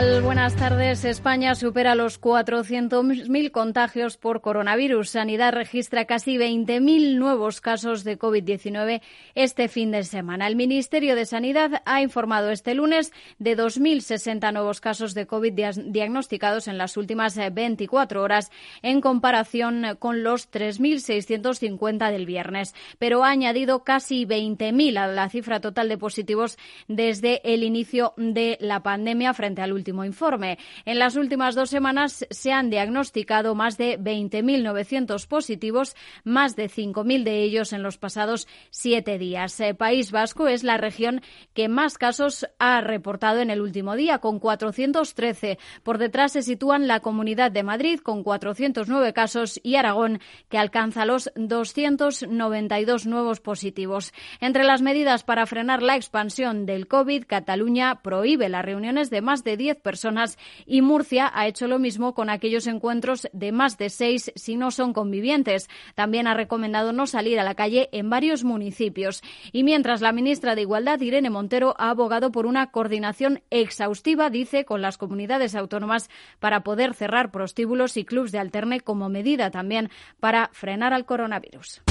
Buenas tardes. España supera los 400.000 contagios por coronavirus. Sanidad registra casi 20.000 nuevos casos de COVID-19 este fin de semana. El Ministerio de Sanidad ha informado este lunes de 2.060 nuevos casos de COVID diagnosticados en las últimas 24 horas en comparación con los 3.650 del viernes, pero ha añadido casi 20.000 a la cifra total de positivos desde el inicio de la pandemia frente al último informe. En las últimas dos semanas se han diagnosticado más de 20.900 positivos, más de 5.000 de ellos en los pasados siete días. Eh, País Vasco es la región que más casos ha reportado en el último día, con 413. Por detrás se sitúan la Comunidad de Madrid, con 409 casos, y Aragón, que alcanza los 292 nuevos positivos. Entre las medidas para frenar la expansión del COVID, Cataluña prohíbe las reuniones de más de 10 personas y Murcia ha hecho lo mismo con aquellos encuentros de más de seis si no son convivientes. También ha recomendado no salir a la calle en varios municipios. Y mientras la ministra de Igualdad, Irene Montero, ha abogado por una coordinación exhaustiva, dice, con las comunidades autónomas para poder cerrar prostíbulos y clubs de alterne como medida también para frenar al coronavirus.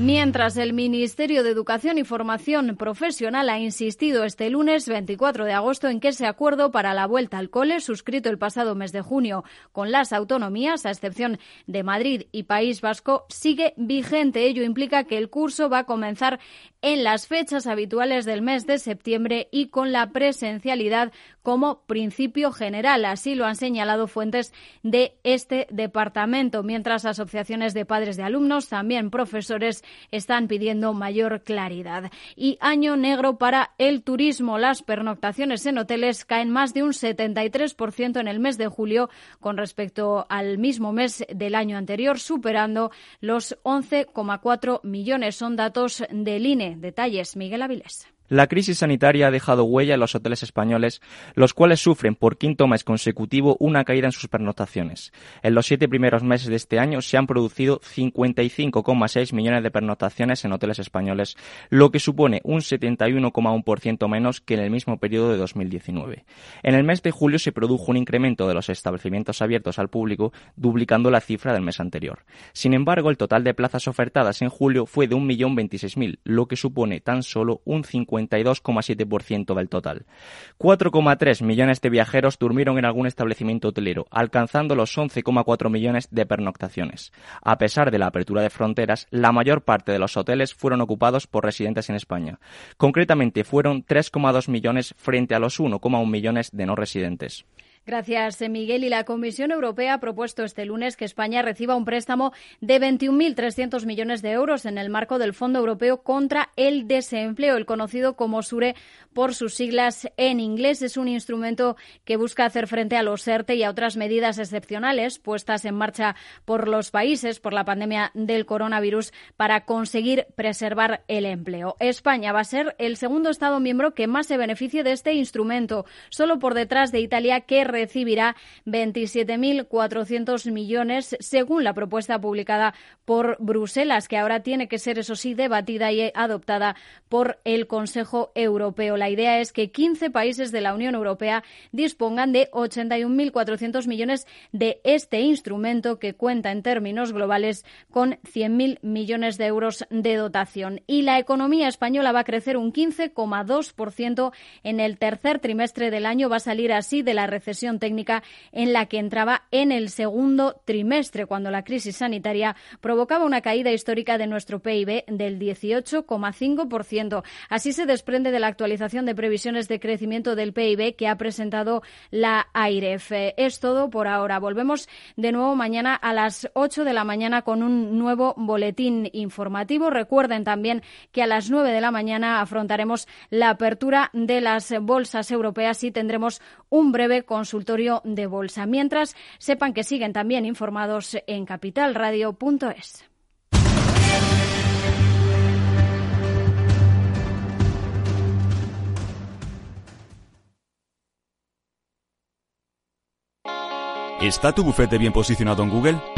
Mientras el Ministerio de Educación y Formación Profesional ha insistido este lunes 24 de agosto en que ese acuerdo para la vuelta al cole, suscrito el pasado mes de junio con las autonomías, a excepción de Madrid y País Vasco, sigue vigente. Ello implica que el curso va a comenzar en las fechas habituales del mes de septiembre y con la presencialidad como principio general. Así lo han señalado fuentes de este departamento, mientras asociaciones de padres de alumnos, también profesores, están pidiendo mayor claridad. Y año negro para el turismo. Las pernoctaciones en hoteles caen más de un 73% en el mes de julio con respecto al mismo mes del año anterior, superando los 11,4 millones. Son datos del INE. Detalles, Miguel Avilés. La crisis sanitaria ha dejado huella en los hoteles españoles, los cuales sufren por quinto mes consecutivo una caída en sus pernoctaciones. En los siete primeros meses de este año se han producido 55,6 millones de pernoctaciones en hoteles españoles, lo que supone un 71,1% menos que en el mismo periodo de 2019. En el mes de julio se produjo un incremento de los establecimientos abiertos al público, duplicando la cifra del mes anterior. Sin embargo, el total de plazas ofertadas en julio fue de 1.026.000, lo que supone tan solo un 50 52,7% del total. 4,3 millones de viajeros durmieron en algún establecimiento hotelero, alcanzando los 11,4 millones de pernoctaciones. A pesar de la apertura de fronteras, la mayor parte de los hoteles fueron ocupados por residentes en España. Concretamente fueron 3,2 millones frente a los 1,1 millones de no residentes. Gracias, Miguel. Y la Comisión Europea ha propuesto este lunes que España reciba un préstamo de 21.300 millones de euros en el marco del Fondo Europeo contra el Desempleo, el conocido como SURE por sus siglas en inglés. Es un instrumento que busca hacer frente a los ERTE y a otras medidas excepcionales puestas en marcha por los países por la pandemia del coronavirus para conseguir preservar el empleo. España va a ser el segundo Estado miembro que más se beneficie de este instrumento, solo por detrás de Italia, que recibirá 27.400 millones, según la propuesta publicada por Bruselas, que ahora tiene que ser, eso sí, debatida y adoptada por el Consejo Europeo. La idea es que 15 países de la Unión Europea dispongan de 81.400 millones de este instrumento que cuenta en términos globales con 100.000 millones de euros de dotación. Y la economía española va a crecer un 15,2% en el tercer trimestre del año. Va a salir así de la recesión técnica en la que entraba en el segundo trimestre, cuando la crisis sanitaria provocaba una caída histórica de nuestro PIB del 18,5%. Así se desprende de la actualización de previsiones de crecimiento del PIB que ha presentado la AIREF. Es todo por ahora. Volvemos de nuevo mañana a las 8 de la mañana con un nuevo boletín informativo. Recuerden también que a las 9 de la mañana afrontaremos la apertura de las bolsas europeas y tendremos un breve consultorio de bolsa. Mientras, sepan que siguen también informados en capitalradio.es. ¿Está tu bufete bien posicionado en Google?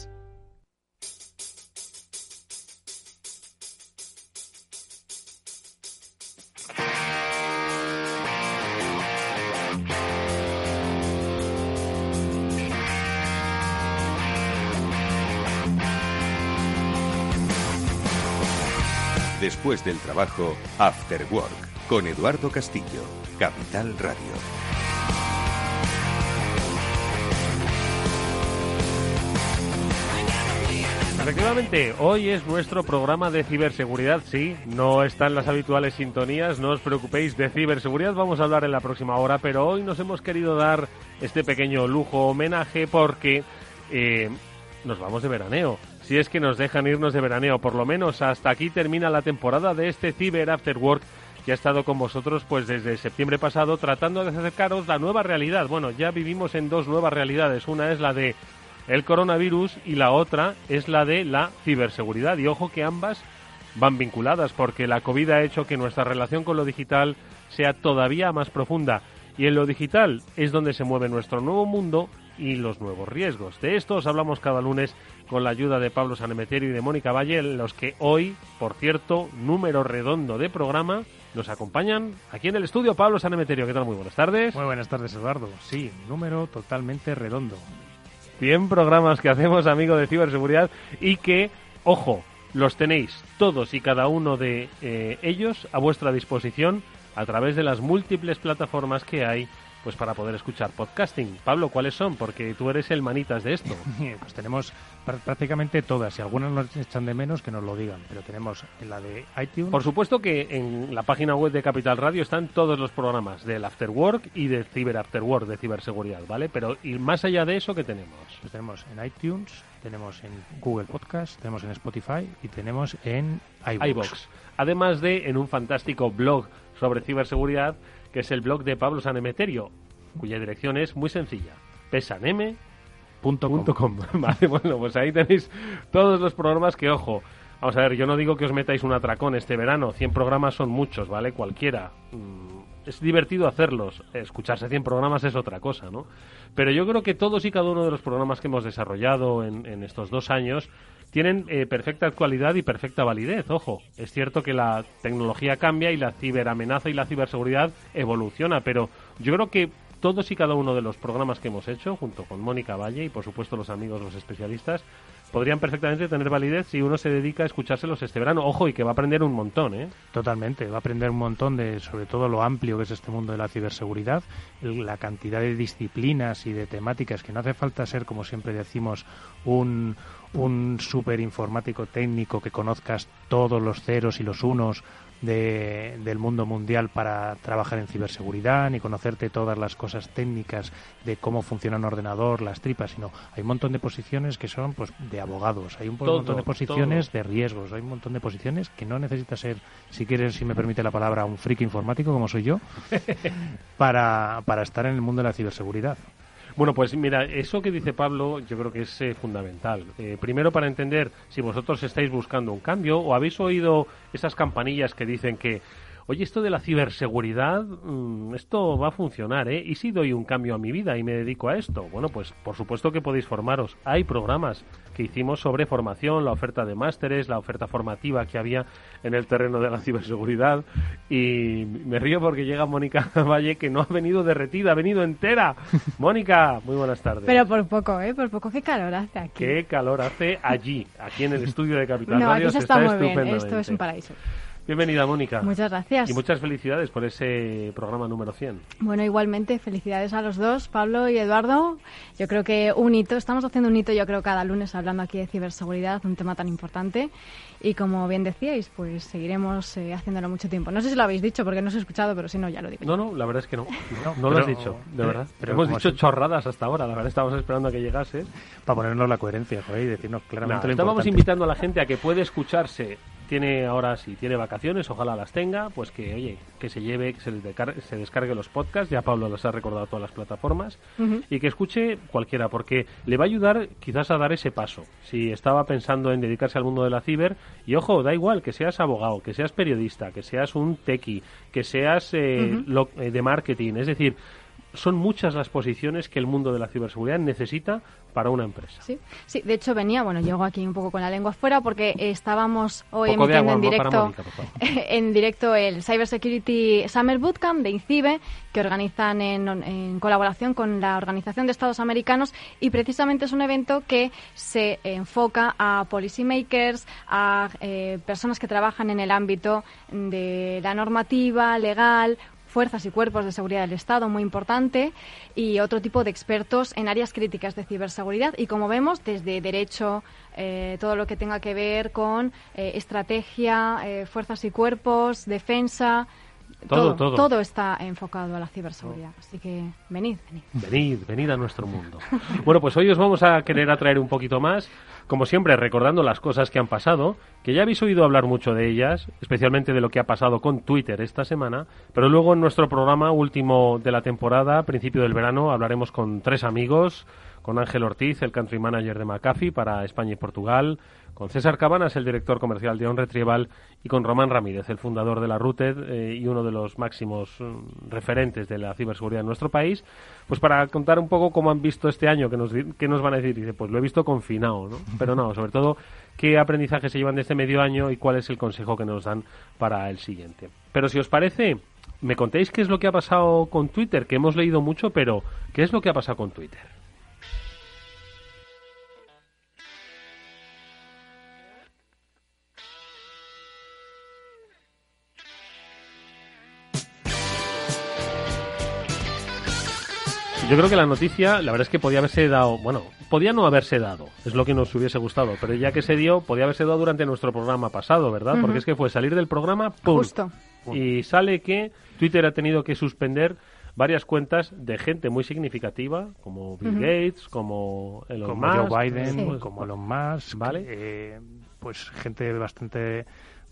Después del trabajo, After Work, con Eduardo Castillo, Capital Radio. Efectivamente, hoy es nuestro programa de ciberseguridad, sí, no están las habituales sintonías, no os preocupéis, de ciberseguridad vamos a hablar en la próxima hora, pero hoy nos hemos querido dar este pequeño lujo homenaje porque eh, nos vamos de veraneo. Si es que nos dejan irnos de veraneo, por lo menos hasta aquí termina la temporada de este Ciber After Work que ha estado con vosotros pues desde septiembre pasado tratando de acercaros la nueva realidad. Bueno, ya vivimos en dos nuevas realidades. Una es la de el coronavirus y la otra es la de la ciberseguridad. Y ojo que ambas van vinculadas porque la COVID ha hecho que nuestra relación con lo digital sea todavía más profunda. Y en lo digital es donde se mueve nuestro nuevo mundo y los nuevos riesgos. De estos hablamos cada lunes con la ayuda de Pablo Sanemeterio y de Mónica Valle, los que hoy, por cierto, número redondo de programa, nos acompañan aquí en el estudio. Pablo Sanemeterio, ¿qué tal? Muy buenas tardes. Muy buenas tardes, Eduardo. Sí, número totalmente redondo. 100 programas que hacemos, amigo de ciberseguridad, y que, ojo, los tenéis todos y cada uno de eh, ellos a vuestra disposición a través de las múltiples plataformas que hay pues para poder escuchar podcasting. Pablo, ¿cuáles son? Porque tú eres el manitas de esto. pues tenemos prácticamente todas. Si algunas nos echan de menos, que nos lo digan. Pero tenemos en la de iTunes. Por supuesto que en la página web de Capital Radio están todos los programas del After Work y del Cyber After Work de ciberseguridad, ¿vale? Pero y más allá de eso, ¿qué tenemos? Pues tenemos en iTunes, tenemos en Google Podcast, tenemos en Spotify y tenemos en iVoox. iVoox. Además de en un fantástico blog sobre ciberseguridad que es el blog de Pablo Sanemeterio, cuya dirección es muy sencilla, pesaneme.com. vale, bueno, pues ahí tenéis todos los programas que, ojo, vamos a ver, yo no digo que os metáis un atracón este verano, 100 programas son muchos, ¿vale? Cualquiera. Mm, es divertido hacerlos, escucharse 100 programas es otra cosa, ¿no? Pero yo creo que todos y cada uno de los programas que hemos desarrollado en, en estos dos años tienen eh, perfecta actualidad y perfecta validez. Ojo, es cierto que la tecnología cambia y la ciberamenaza y la ciberseguridad evoluciona, pero yo creo que todos y cada uno de los programas que hemos hecho, junto con Mónica Valle y por supuesto los amigos, los especialistas, podrían perfectamente tener validez si uno se dedica a escuchárselos este verano. Ojo, y que va a aprender un montón, ¿eh? Totalmente, va a aprender un montón de, sobre todo, lo amplio que es este mundo de la ciberseguridad, la cantidad de disciplinas y de temáticas que no hace falta ser, como siempre decimos, un, un super informático técnico que conozcas todos los ceros y los unos de, del mundo mundial para trabajar en ciberseguridad, ni conocerte todas las cosas técnicas de cómo funciona un ordenador, las tripas, sino hay un montón de posiciones que son pues de abogados, hay un montón de posiciones de riesgos, hay un montón de posiciones que no necesitas ser, si quieres, si me permite la palabra, un friki informático como soy yo, para, para estar en el mundo de la ciberseguridad. Bueno, pues mira, eso que dice Pablo yo creo que es eh, fundamental. Eh, primero para entender si vosotros estáis buscando un cambio o habéis oído esas campanillas que dicen que oye, esto de la ciberseguridad, mm, esto va a funcionar, ¿eh? ¿Y si doy un cambio a mi vida y me dedico a esto? Bueno, pues por supuesto que podéis formaros. Hay programas que hicimos sobre formación, la oferta de másteres, la oferta formativa que había en el terreno de la ciberseguridad. Y me río porque llega Mónica Valle, que no ha venido derretida, ha venido entera. Mónica, muy buenas tardes. Pero por poco, ¿eh? Por poco, qué calor hace aquí. Qué calor hace allí, aquí en el estudio de Capital no, Radio. aquí se está, muy bien, esto es un paraíso. Bienvenida, Mónica. Muchas gracias. Y muchas felicidades por ese programa número 100. Bueno, igualmente, felicidades a los dos, Pablo y Eduardo. Yo creo que un hito, estamos haciendo un hito, yo creo, cada lunes hablando aquí de ciberseguridad, un tema tan importante. Y como bien decíais, pues seguiremos eh, haciéndolo mucho tiempo. No sé si lo habéis dicho porque no os he escuchado, pero si no, ya lo digo. No, no, la verdad es que no. No, lo has dicho, de verdad. Pero hemos dicho chorradas hasta ahora, la verdad estábamos esperando a que llegase. Para ponernos la coherencia, joder, y decirnos claramente lo Estábamos invitando a la gente a que puede escucharse tiene ahora si tiene vacaciones, ojalá las tenga, pues que oye, que se lleve, que se, descargue, se descargue los podcasts, ya Pablo los ha recordado todas las plataformas, y que escuche cualquiera, porque le va a ayudar quizás a dar ese paso. Si estaba pensando en dedicarse al mundo de la ciber, y ojo, da igual que seas abogado, que seas periodista, que seas un tequi, que seas eh, eh, de marketing, es decir, son muchas las posiciones que el mundo de la ciberseguridad necesita para una empresa. Sí, sí, de hecho venía, bueno, llego aquí un poco con la lengua fuera porque estábamos hoy emitiendo en directo en directo el Cybersecurity Summer Bootcamp de INCIBE que organizan en, colaboración con la Organización de Estados Americanos y precisamente es un evento que se enfoca a policymakers, a eh, personas que trabajan en el ámbito de la normativa legal, fuerzas y cuerpos de seguridad del Estado, muy importante, y otro tipo de expertos en áreas críticas de ciberseguridad. Y como vemos, desde derecho, eh, todo lo que tenga que ver con eh, estrategia, eh, fuerzas y cuerpos, defensa, todo, todo, está enfocado a la ciberseguridad. Así que venid, venid. Venid, venid a nuestro mundo. bueno, pues hoy os vamos a querer atraer un poquito más, como siempre, recordando las cosas que han pasado, que ya habéis oído hablar mucho de ellas, especialmente de lo que ha pasado con Twitter esta semana, pero luego en nuestro programa último de la temporada, principio del verano, hablaremos con tres amigos, con Ángel Ortiz, el country manager de McAfee para España y Portugal, con César Cabanas, el director comercial de On Retrieval, y con Román Ramírez, el fundador de la Routed eh, y uno de los máximos mm, referentes de la ciberseguridad en nuestro país, pues para contar un poco cómo han visto este año, que nos, que nos van a decir. Dice, pues lo he visto confinado, ¿no? Pero no, sobre todo, qué aprendizaje se llevan de este medio año y cuál es el consejo que nos dan para el siguiente. Pero si os parece, me contéis qué es lo que ha pasado con Twitter, que hemos leído mucho, pero ¿qué es lo que ha pasado con Twitter? Yo creo que la noticia, la verdad es que podía haberse dado, bueno, podía no haberse dado, es lo que nos hubiese gustado, pero ya que se dio, podía haberse dado durante nuestro programa pasado, ¿verdad? Porque es que fue salir del programa, ¡pum! Justo. Y sale que Twitter ha tenido que suspender varias cuentas de gente muy significativa, como Bill Gates, como Elon como Musk. Joe Biden, como Elon Musk, ¿vale? Eh, pues gente bastante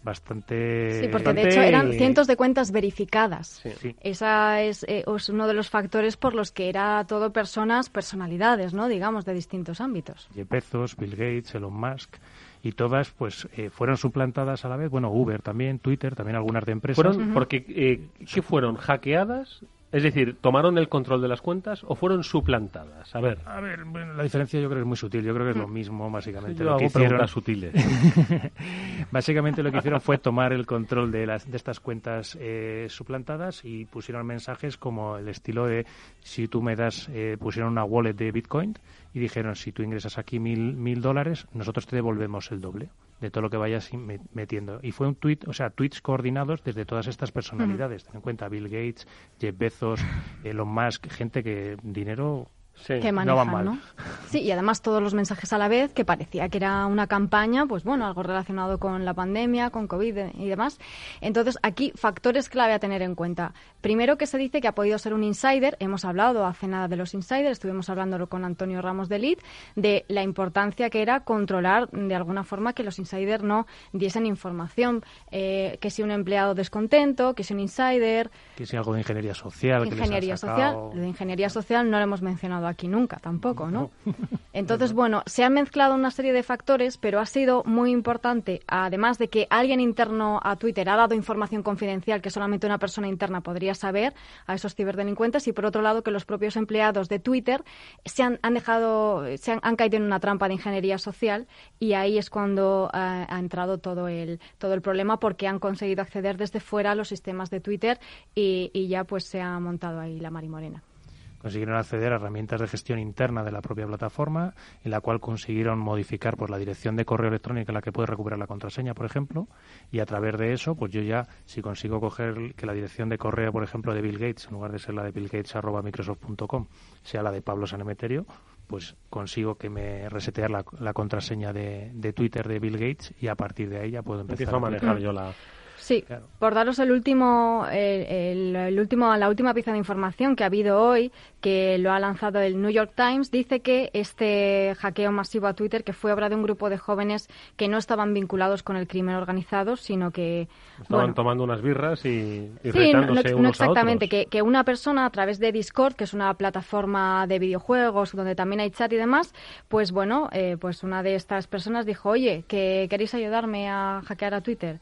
bastante... Sí, porque de hecho eran cientos de cuentas verificadas. Sí. Esa es, eh, es, uno de los factores por los que era todo personas, personalidades, ¿no? Digamos, de distintos ámbitos. Jeff Bezos, Bill Gates, Elon Musk y todas pues eh, fueron suplantadas a la vez, bueno, Uber también, Twitter, también algunas de empresas. Fueron, porque, eh, ¿qué fueron? ¿Hackeadas? Es decir, ¿tomaron el control de las cuentas o fueron suplantadas? A ver. A ver, la diferencia yo creo que es muy sutil. Yo creo que es lo mismo, básicamente. lo que hicieron... sutiles. básicamente lo que hicieron fue tomar el control de, las, de estas cuentas eh, suplantadas y pusieron mensajes como el estilo de si tú me das, eh, pusieron una wallet de Bitcoin y dijeron si tú ingresas aquí mil, mil dólares, nosotros te devolvemos el doble de todo lo que vayas metiendo. Y fue un tweet, o sea, tweets coordinados desde todas estas personalidades. Ten en cuenta Bill Gates, Jeff Bezos, Elon Musk, gente que dinero que manejan, no, Sí, y además todos los mensajes a la vez, que parecía que era una campaña, pues bueno, algo relacionado con la pandemia, con COVID y demás. Entonces, aquí factores clave a tener en cuenta. Primero que se dice que ha podido ser un insider, hemos hablado hace nada de los insiders, estuvimos hablándolo con Antonio Ramos de Lid, de la importancia que era controlar de alguna forma que los insiders no diesen información, eh, que si un empleado descontento, que si un insider... Que si algo de ingeniería social. Ingeniería social, lo de ingeniería social no lo hemos mencionado aquí nunca tampoco, ¿no? Entonces, bueno, se han mezclado una serie de factores, pero ha sido muy importante, además de que alguien interno a Twitter ha dado información confidencial que solamente una persona interna podría saber a esos ciberdelincuentes, y por otro lado que los propios empleados de Twitter se han, dejado, se han, caído en una trampa de ingeniería social y ahí es cuando ha entrado todo el, todo el problema porque han conseguido acceder desde fuera a los sistemas de Twitter y, y ya pues se ha montado ahí la marimorena. Consiguieron acceder a herramientas de gestión interna de la propia plataforma, en la cual consiguieron modificar pues, la dirección de correo electrónico en la que puedes recuperar la contraseña, por ejemplo, y a través de eso, pues yo ya, si consigo coger que la dirección de correo, por ejemplo, de Bill Gates, en lugar de ser la de Bill Gates arroba microsoft.com, sea la de Pablo Sanemeterio, pues consigo que me resetear la, contraseña de, de, Twitter de Bill Gates y a partir de ahí ya puedo empezar a manejar yo la, Sí, por daros el último, el, último, la última pieza de información que ha habido hoy, que lo ha lanzado el New York Times, dice que este hackeo masivo a Twitter, que fue obra de un grupo de jóvenes que no estaban vinculados con el crimen organizado, sino que estaban tomando unas birras y, y sí, no, exactamente, Que, que una persona a través de Discord, que es una plataforma de videojuegos donde también hay chat y demás, pues bueno, eh, pues una de estas personas dijo, oye, que queréis ayudarme a hackear a Twitter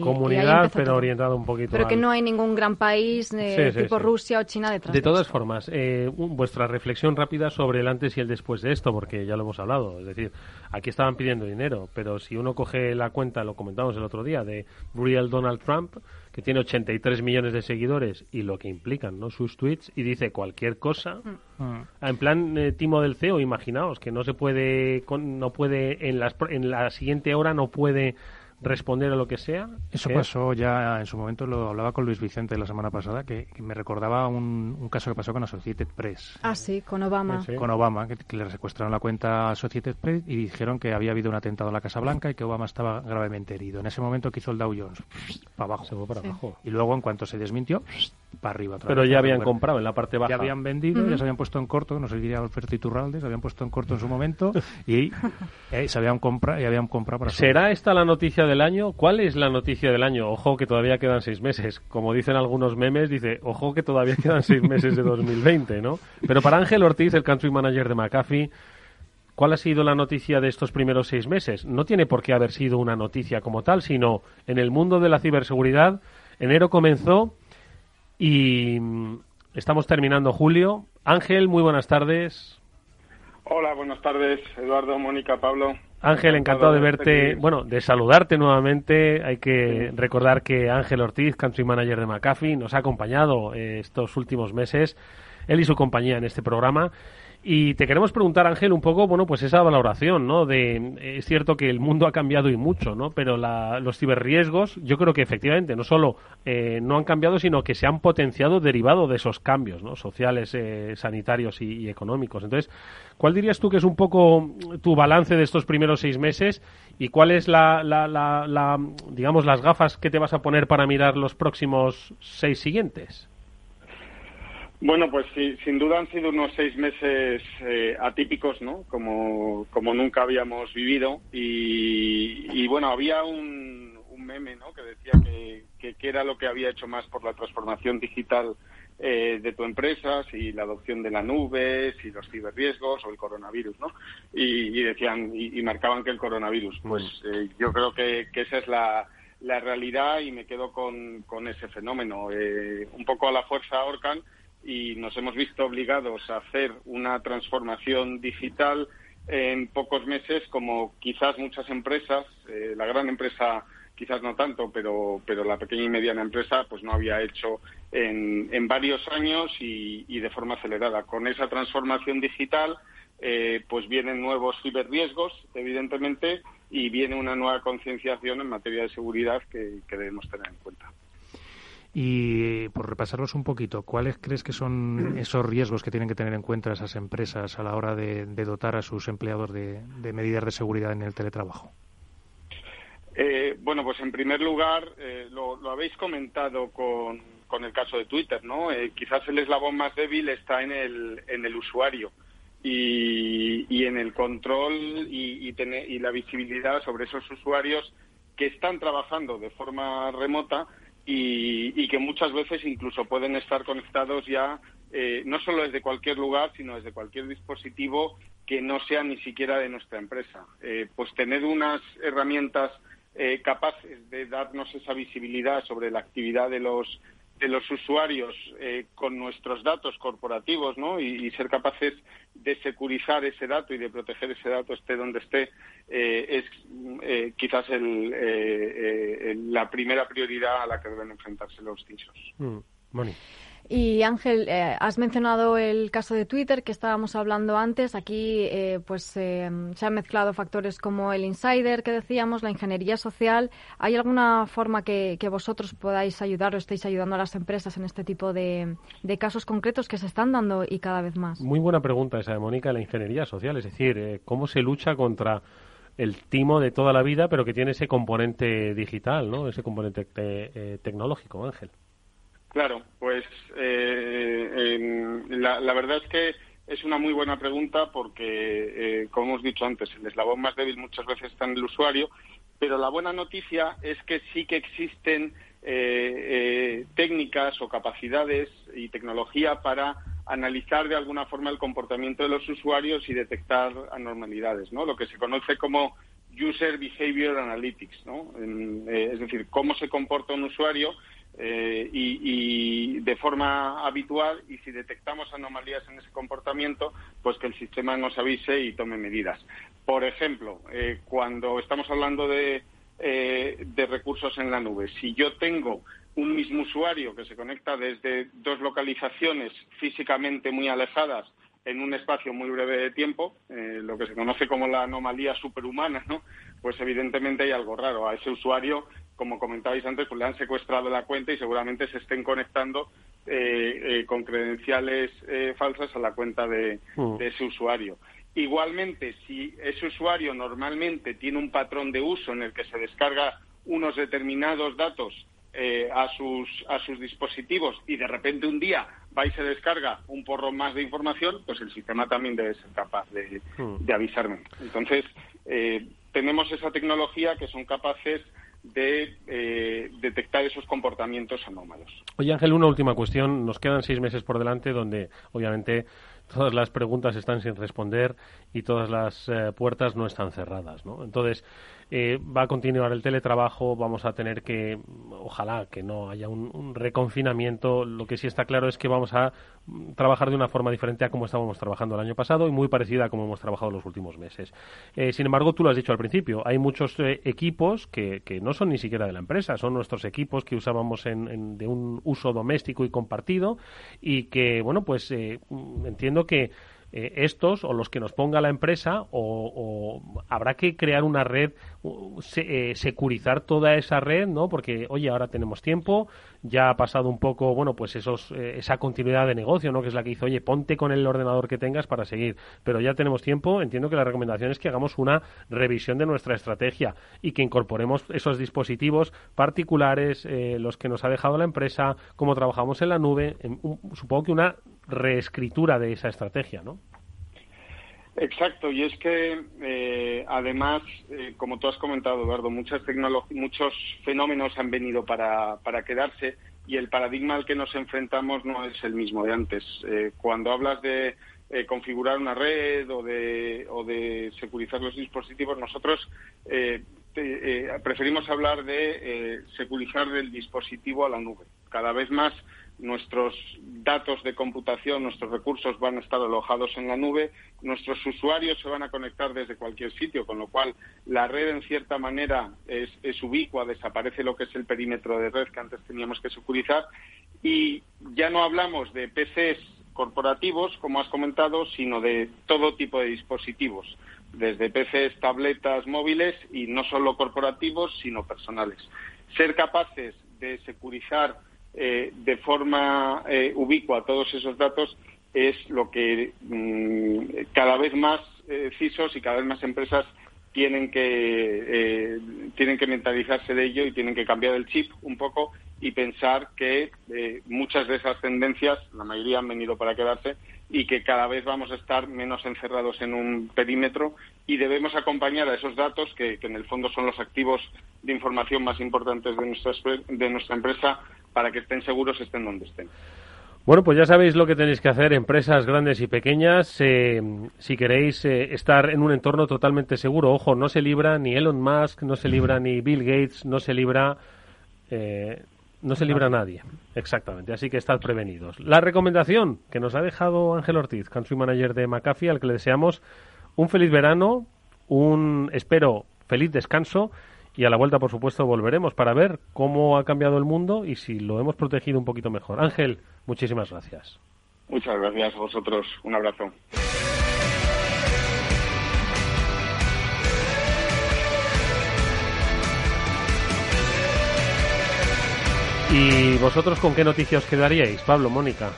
comunidad, pero orientado un poquito. Pero que no hay ningún gran país eh, tipo Rusia o China detrás. De, todas formas, eh, vuestra reflexión rápida sobre el antes y el después de esto, porque ya lo hemos hablado. Es decir, aquí estaban pidiendo dinero, pero si uno coge la cuenta, lo comentamos el otro día, de Real Donald Trump, que tiene 83 millones de seguidores y lo que implican ¿no? sus tweets, y dice cualquier cosa. Mm. En plan eh, timo del CEO, imaginaos que no se puede, no puede en, las, en la siguiente hora no puede responder a lo que sea. Eso pasó ya en su momento, lo hablaba con Luis Vicente la semana pasada, que, me recordaba un, caso que pasó con Associated Press. Ah, sí, con Obama. Con Obama, que, le secuestraron la cuenta a Associated Press y dijeron que había habido un atentado en la Casa Blanca y que Obama estaba gravemente herido. En ese momento, ¿qué hizo el Dow Jones? Para abajo. Se fue para abajo. Y luego, en cuanto se desmintió, para arriba. Pero ya habían comprado en la parte baja. Ya habían vendido, ya se habían puesto en corto, no sé diría Alberto Iturralde, se habían puesto en corto en su momento y eh, se habían comprado y habían comprado para ¿Será esta la noticia del año? ¿Cuál es la noticia del año? Ojo que todavía quedan seis meses. Como dicen algunos memes, dice, ojo que todavía quedan seis meses de 2020, ¿no? Pero para Ángel Ortiz, el country manager de McAfee, ¿cuál ha sido la noticia de estos primeros seis meses? No tiene por qué haber sido una noticia como tal, sino en el mundo de la ciberseguridad, enero comenzó y mm, estamos terminando julio. Ángel, muy buenas tardes. Hola, buenas tardes, Eduardo, Mónica, Pablo. Ángel, encantado de verte, bueno, de saludarte nuevamente. Hay que recordar que Ángel Ortiz, country manager de McAfee, nos ha acompañado eh, estos últimos meses, él y su compañía en este programa. Y te queremos preguntar, Ángel, un poco, bueno, pues esa valoración, ¿no? De, es cierto que el mundo ha cambiado y mucho, ¿no? Pero los ciberriesgos, yo creo que efectivamente no solo eh, no han cambiado, sino que se han potenciado derivado de esos cambios. Sociales, eh, sanitarios y, económicos. Entonces, ¿cuál dirías tú que es un poco tu balance de estos primeros seis meses y cuál es la, la, la digamos, las gafas que te vas a poner para mirar los próximos seis siguientes? Bueno, pues sí, sin duda han sido unos seis meses eh, atípicos, ¿no? Como, como nunca habíamos vivido. Y, bueno, había un, meme, ¿no? Que decía que, que, era lo que había hecho más por la transformación digital eh, de tu empresa, si la adopción de la nube, si los ciberriesgos o el coronavirus, ¿no? Y, decían, y, marcaban que el coronavirus. Pues eh, yo creo que, que esa es la, la realidad y me quedo con, con ese fenómeno. un poco a la fuerza Orcan y nos hemos visto obligados a hacer una transformación digital en pocos meses como quizás muchas empresas, eh, la gran empresa quizás no tanto, pero, pero la pequeña y mediana empresa pues no había hecho en, en varios años y, de forma acelerada. Con esa transformación digital eh, pues vienen nuevos ciberriesgos, evidentemente, y viene una nueva concienciación en materia de seguridad que debemos tener en cuenta. Y por repasarlos un poquito, ¿cuáles crees que son esos riesgos que tienen que tener en cuenta esas empresas a la hora de, dotar a sus empleados de, medidas de seguridad en el teletrabajo? Eh, bueno, pues en primer lugar, eh, lo, habéis comentado con, el caso de Twitter, ¿no? Eh, quizás el eslabón más débil está en el, en el usuario y, y en el control y, y, y la visibilidad sobre esos usuarios que están trabajando de forma remota y, que muchas veces incluso pueden estar conectados ya eh, no solo desde cualquier lugar, sino desde cualquier dispositivo que no sea ni siquiera de nuestra empresa. Eh, pues tener unas herramientas eh, capaces de darnos esa visibilidad sobre la actividad de los de los usuarios eh, con nuestros datos corporativos ¿no? y, ser capaces de securizar ese dato y de proteger ese dato esté donde esté eh, es eh, quizás el, la primera prioridad a la que deben enfrentarse los CISOs. Mm, Y Ángel, eh, has mencionado el caso de Twitter que estábamos hablando antes. Aquí eh, pues eh, se han mezclado factores como el insider que decíamos, la ingeniería social. ¿Hay alguna forma que, vosotros podáis ayudar o estéis ayudando a las empresas en este tipo de, casos concretos que se están dando y cada vez más? Muy buena pregunta esa de Mónica, la ingeniería social. Es decir, ¿cómo se lucha contra el timo de toda la vida, pero que tiene ese componente digital, ¿no? ese componente tecnológico, Ángel? Claro, pues eh, la, verdad es que es una muy buena pregunta porque, eh, como hemos dicho antes, el eslabón más débil muchas veces está en el usuario, pero la buena noticia es que sí que existen eh, técnicas o capacidades y tecnología para analizar de alguna forma el comportamiento de los usuarios y detectar anormalidades, ¿no? Lo que se conoce como User Behavior Analytics, ¿no? es decir, cómo se comporta un usuario eh, y, de forma habitual y si detectamos anomalías en ese comportamiento, pues que el sistema nos avise y tome medidas. Por ejemplo, eh, cuando estamos hablando de, eh, de recursos en la nube, si yo tengo un mismo usuario que se conecta desde dos localizaciones físicamente muy alejadas en un espacio muy breve de tiempo, lo que se conoce como la anomalía superhumana, ¿no? Pues evidentemente hay algo raro. A ese usuario como comentabais antes, pues le han secuestrado la cuenta y seguramente se estén conectando eh, eh, con credenciales eh, falsas a la cuenta mm. de, ese usuario. Igualmente, si ese usuario normalmente tiene un patrón de uso en el que se descarga unos determinados datos a, sus, a sus dispositivos y de repente un día va y se descarga un porro más de información, pues el sistema también debe ser capaz de, mm. de avisarme. Entonces, tenemos esa tecnología que son capaces de eh, detectar esos comportamientos anómalos. Oye Ángel, una última cuestión. Nos quedan seis meses por delante donde obviamente todas las preguntas están sin responder y todas las eh, puertas no están cerradas. ¿no? Entonces, eh, va a continuar el teletrabajo, vamos a tener que, ojalá que no haya un, reconfinamiento, lo que sí está claro es que vamos a mm, trabajar de una forma diferente a como estábamos trabajando el año pasado y muy parecida a como hemos trabajado los últimos meses. Eh, sin embargo, tú lo has dicho al principio, hay muchos eh, equipos que, que, no son ni siquiera de la empresa, son nuestros equipos que usábamos en, de un uso doméstico y compartido y que, bueno, pues entiendo que eh, estos o los que nos ponga la empresa o, habrá que crear una red, eh, securizar toda esa red, ¿no? Porque, oye, ahora tenemos tiempo, ya ha pasado un poco, bueno, pues esos, eh, esa continuidad de negocio, ¿no? Que es la que hizo, oye, ponte con el ordenador que tengas para seguir. Pero ya tenemos tiempo, entiendo que la recomendación es que hagamos una revisión de nuestra estrategia y que incorporemos esos dispositivos particulares, los que nos ha dejado la empresa, cómo trabajamos en la nube, supongo que una reescritura de esa estrategia, ¿no? Exacto, y es que eh, además, eh, como tú has comentado, Eduardo, muchas muchos fenómenos han venido para, para, quedarse y el paradigma al que nos enfrentamos no es el mismo de antes. Eh, cuando hablas de configurar una red o de, o de securizar los dispositivos, nosotros preferimos hablar de securizar del dispositivo a la nube. Cada vez más nuestros datos de computación, nuestros recursos van a estar alojados en la nube, nuestros usuarios se van a conectar desde cualquier sitio, con lo cual la red en cierta manera es, ubicua, desaparece lo que es el perímetro de red que antes teníamos que securizar y ya no hablamos de PCs corporativos, como has comentado, sino de todo tipo de dispositivos, desde PCs, tabletas, móviles y no solo corporativos, sino personales. Ser capaces de securizar eh, de forma eh, ubicua todos esos datos es lo que mm, cada vez más eh, CISOs y cada vez más empresas tienen que tienen que mentalizarse de ello y tienen que cambiar el chip un poco y pensar que muchas de esas tendencias, la mayoría han venido para quedarse y que cada vez vamos a estar menos encerrados en un perímetro y debemos acompañar a esos datos que, en el fondo son los activos de información más importantes de nuestra, de nuestra empresa para que estén seguros estén donde estén. Bueno, pues ya sabéis lo que tenéis que hacer, empresas grandes y pequeñas, eh, si queréis eh, estar en un entorno totalmente seguro. Ojo, no se libra ni Elon Musk, no se libra ni Bill Gates, no se libra, eh, no se libra nadie. Exactamente, así que estad prevenidos. La recomendación que nos ha dejado Ángel Ortiz, country manager de McAfee, al que le deseamos un feliz verano, un, espero, feliz descanso Y a la vuelta, por supuesto, volveremos para ver cómo ha cambiado el mundo y si lo hemos protegido un poquito mejor. Ángel, muchísimas gracias. Muchas gracias a vosotros. Un abrazo. ¿Y vosotros con qué noticias os quedaríais, Pablo, Mónica?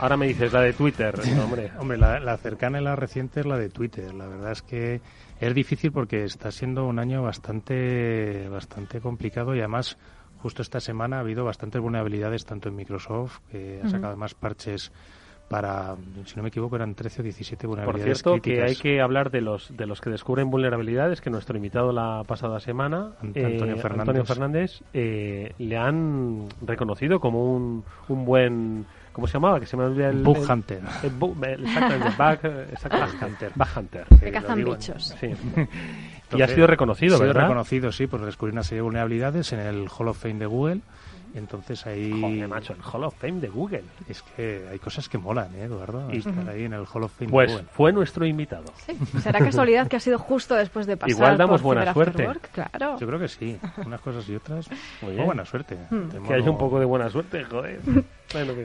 Ahora me dices la de Twitter, hombre. hombre, la, cercana y la reciente es la de Twitter. La verdad es que es difícil porque está siendo un año bastante, bastante complicado y además justo esta semana ha habido bastantes vulnerabilidades tanto en Microsoft, que ha sacado más parches para, si no me equivoco, eran 13 o 17 vulnerabilidades. Por cierto, que hay que hablar de los de los que descubren vulnerabilidades, que nuestro invitado la pasada semana, Antonio eh, Fernández, eh, le han reconocido como un, un buen ¿Cómo se llamaba? Que se me olvida el... Bug Hunter. exactamente, Bug, Hunter. Bug Hunter. Que cazan bichos. Sí. y ha sido reconocido, ¿verdad? Ha sido reconocido, sí, por descubrir una serie de vulnerabilidades en el Hall of Fame de Google entonces ahí... Joder, macho, el Hall of Fame de Google. Es que hay cosas que molan, ¿eh, Eduardo? Y estar ahí en el Hall of Fame pues de Google. fue nuestro invitado. Sí, será casualidad que ha sido justo después de pasar Igual damos buena suerte. Claro. Yo creo que sí. Unas cosas y otras. Muy buena suerte. Hmm. Que haya un poco de buena suerte, joder.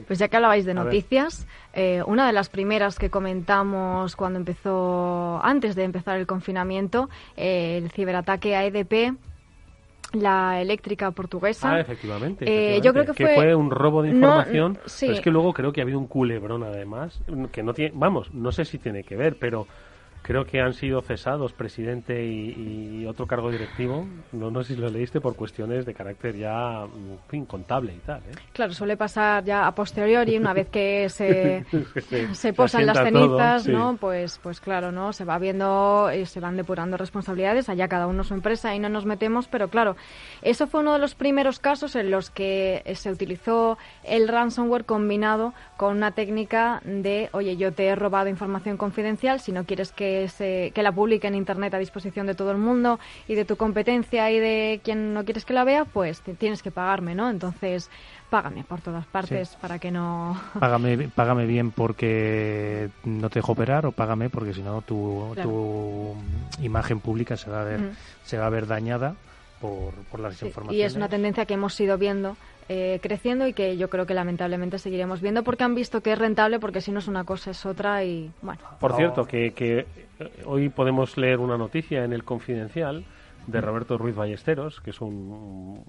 Pues ya que hablabais de noticias, eh, una de las primeras que comentamos cuando empezó, antes de empezar el confinamiento, eh, el ciberataque a EDP la eléctrica portuguesa. Ah, efectivamente. Eh, yo creo que fue... un robo de información. Pero es que luego creo que ha habido un culebrón además, que no tiene, vamos, no sé si tiene que ver, pero creo que han sido cesados presidente y, otro cargo directivo. No, no sé si lo leíste por cuestiones de carácter ya fin, contable y tal. ¿eh? Claro, suele pasar ya a posteriori, una vez que se, se, posan las cenizas, ¿no? Pues, pues claro, ¿no? Se va viendo y se van depurando responsabilidades, allá cada uno su empresa y no nos metemos, pero claro, eso fue uno de los primeros casos en los que se utilizó el ransomware combinado con una técnica de, oye, yo te he robado información confidencial, si no quieres que que, la publique en Internet a disposición de todo el mundo y de tu competencia y de quien no quieres que la vea, pues tienes que pagarme, ¿no? Entonces, págame por todas partes para que no... Págame, págame bien porque no te dejo operar o págame porque si no tu, tu imagen pública se va a ver, se va a ver dañada por, por las informaciones. Y es una tendencia que hemos ido viendo eh, creciendo y que yo creo que lamentablemente seguiremos viendo porque han visto que es rentable porque si no es una cosa es otra y bueno. Por cierto, que, que eh, hoy podemos leer una noticia en el Confidencial de Roberto Ruiz Ballesteros, que es un,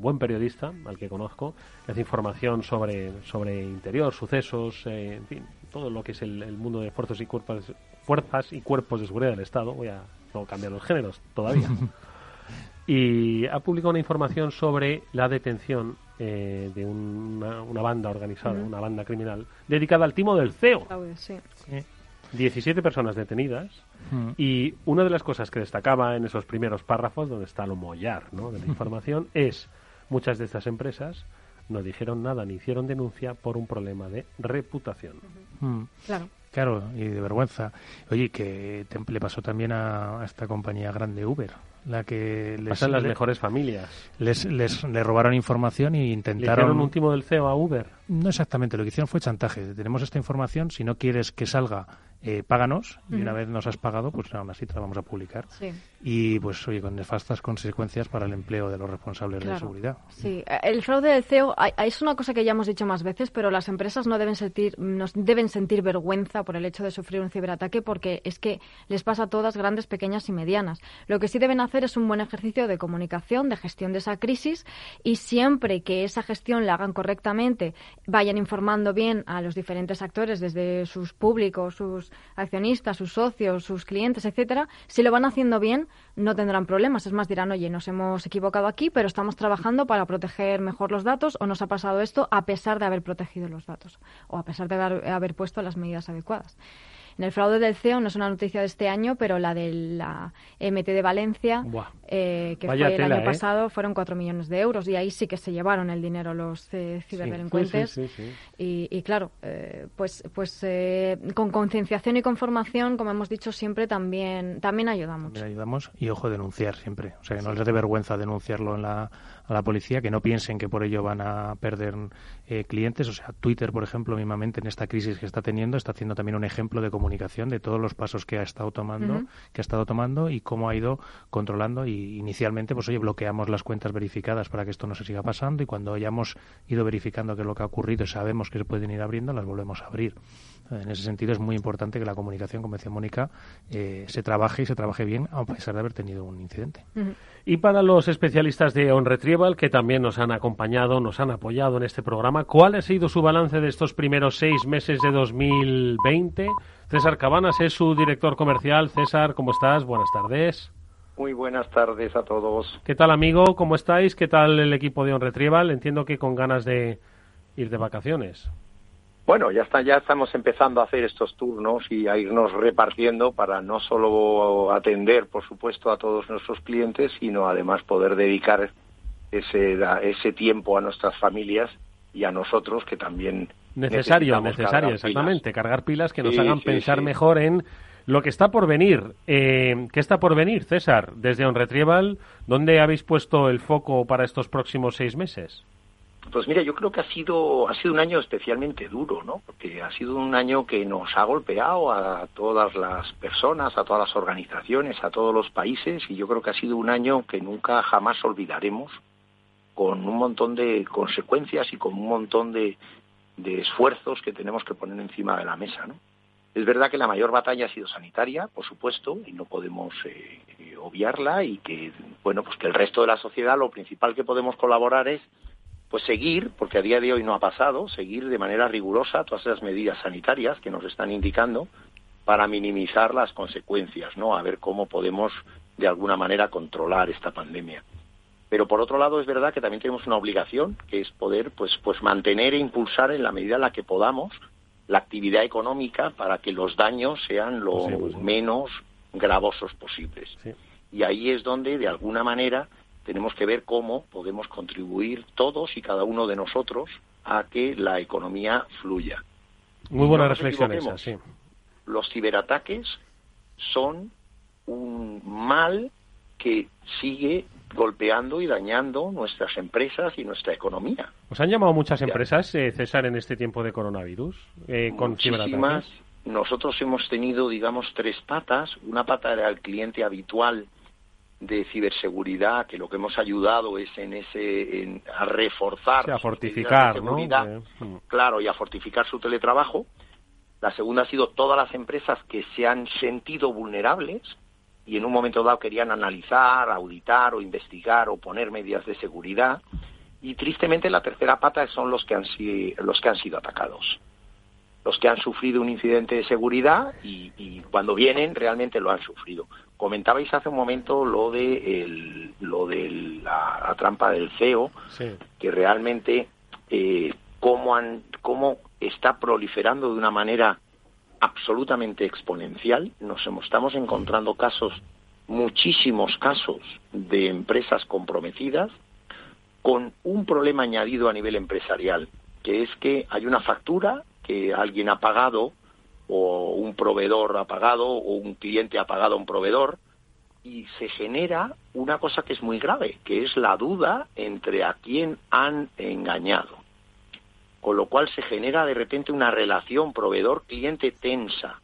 buen periodista al que conozco, que hace información sobre, sobre interior, sucesos, eh, en fin, todo lo que es el, mundo de fuerzas y cuerpos, fuerzas y cuerpos de seguridad del Estado. Voy a no cambiar los géneros todavía. y ha publicado una información sobre la detención eh, de una, una, banda organizada, una banda criminal, dedicada al timo del CEO. 17 personas detenidas y una de las cosas que destacaba en esos primeros párrafos, donde está lo mollar ¿no? de la información, es muchas de estas empresas no dijeron nada ni hicieron denuncia por un problema de reputación. Claro. Claro, y de vergüenza. Oye, que le pasó también a, esta compañía grande Uber, la que les pasan las mejores familias. Les, les, robaron información y intentaron. ¿Le un timo del CEO a Uber? No exactamente, lo que hicieron fue chantaje. Tenemos esta información, si no quieres que salga eh, páganos y una vez nos has pagado, pues aún así te la vamos a publicar. Y pues oye, con nefastas consecuencias para el empleo de los responsables de seguridad. Sí, el fraude del CEO es una cosa que ya hemos dicho más veces, pero las empresas no deben sentir, nos deben sentir vergüenza por el hecho de sufrir un ciberataque porque es que les pasa a todas, grandes, pequeñas y medianas. Lo que sí deben hacer es un buen ejercicio de comunicación, de gestión de esa crisis y siempre que esa gestión la hagan correctamente, vayan informando bien a los diferentes actores, desde sus públicos, sus accionistas, sus socios, sus clientes, etcétera, si lo van haciendo bien, no tendrán problemas. Es más, dirán, oye, nos hemos equivocado aquí, pero estamos trabajando para proteger mejor los datos o nos ha pasado esto a pesar de haber protegido los datos o a pesar de haber puesto las medidas adecuadas. En el fraude del CEO no es una noticia de este año, pero la de la MT de Valencia, eh, que fue el año ¿eh? pasado, fueron 4 millones de euros y ahí sí que se llevaron el dinero los eh, ciberdelincuentes. y, claro, pues, pues con concienciación y con formación, como hemos dicho siempre, también, también ayudamos. También ayudamos y ojo, denunciar siempre. O sea, que no les dé vergüenza denunciarlo en la, a la policía, que no piensen que por ello van a perder clientes. O sea, Twitter, por ejemplo, mismamente en esta crisis que está teniendo, está haciendo también un ejemplo de comunicación de todos los pasos que ha estado tomando, que ha estado tomando y cómo ha ido controlando y inicialmente pues oye bloqueamos las cuentas verificadas para que esto no se siga pasando y cuando hayamos ido verificando qué es lo que ha ocurrido y sabemos que se pueden ir abriendo las volvemos a abrir. En ese sentido es muy importante que la comunicación, como decía Mónica, eh, se trabaje y se trabaje bien a pesar de haber tenido un incidente. Y para los especialistas de On Retrieval, que también nos han acompañado, nos han apoyado en este programa, ¿cuál ha sido su balance de estos primeros seis meses de 2020? César Cabanas es su director comercial. César, ¿cómo estás? Buenas tardes. Muy buenas tardes a todos. ¿Qué tal, amigo? ¿Cómo estáis? ¿Qué tal el equipo de On Retrieval? Entiendo que con ganas de ir de vacaciones. Bueno, ya está, ya estamos empezando a hacer estos turnos y a irnos repartiendo para no solo atender, por supuesto, a todos nuestros clientes, sino además poder dedicar ese, ese tiempo a nuestras familias y a nosotros que también necesario, necesario, exactamente, cargar pilas que nos hagan pensar mejor en lo que está por venir. Eh, ¿Qué está por venir, César? Desde On Retrieval, ¿dónde habéis puesto el foco para estos próximos seis meses? Pues mira, yo creo que ha sido, ha sido un año especialmente duro, ¿no? Porque ha sido un año que nos ha golpeado a todas las personas, a todas las organizaciones, a todos los países, y yo creo que ha sido un año que nunca jamás olvidaremos, con un montón de consecuencias y con un montón de, de esfuerzos que tenemos que poner encima de la mesa, ¿no? Es verdad que la mayor batalla ha sido sanitaria, por supuesto, y no podemos eh, obviarla, y que, bueno, pues que el resto de la sociedad lo principal que podemos colaborar es pues seguir, porque a día de hoy no ha pasado, seguir de manera rigurosa todas esas medidas sanitarias que nos están indicando para minimizar las consecuencias, ¿no? A ver cómo podemos de alguna manera controlar esta pandemia. Pero por otro lado es verdad que también tenemos una obligación, que es poder pues pues mantener e impulsar en la medida en la que podamos la actividad económica para que los daños sean lo menos gravosos posibles. Y ahí es donde de alguna manera tenemos que ver cómo podemos contribuir todos y cada uno de nosotros a que la economía fluya. Muy buena reflexión esa, sí. Los ciberataques son un mal que sigue golpeando y dañando nuestras empresas y nuestra economía. ¿Os han llamado muchas empresas, eh, César, en este tiempo de coronavirus eh, con ciberataques? Nosotros hemos tenido, digamos, tres patas. Una pata era el cliente habitual de ciberseguridad que lo que hemos ayudado es en ese a reforzar a fortificar ¿no? Mm. claro y a fortificar su teletrabajo. La segunda ha sido todas las empresas que se han sentido vulnerables y en un momento dado querían analizar auditar o investigar o poner medidas de seguridad. Y tristemente la tercera pata son los que han los que han sido atacados. Los que han sufrido un incidente de seguridad y, y cuando vienen realmente lo han sufrido Comentabais hace un momento lo de lo de la, trampa del CEO, que realmente eh, cómo, han, cómo está proliferando de una manera absolutamente exponencial. Nos estamos encontrando casos, muchísimos casos de empresas comprometidas con un problema añadido a nivel empresarial, que es que hay una factura que alguien ha pagado o un proveedor ha pagado o un cliente ha pagado a un proveedor y se genera una cosa que es muy grave, que es la duda entre a quién han engañado. Con lo cual se genera de repente una relación proveedor-cliente tensa,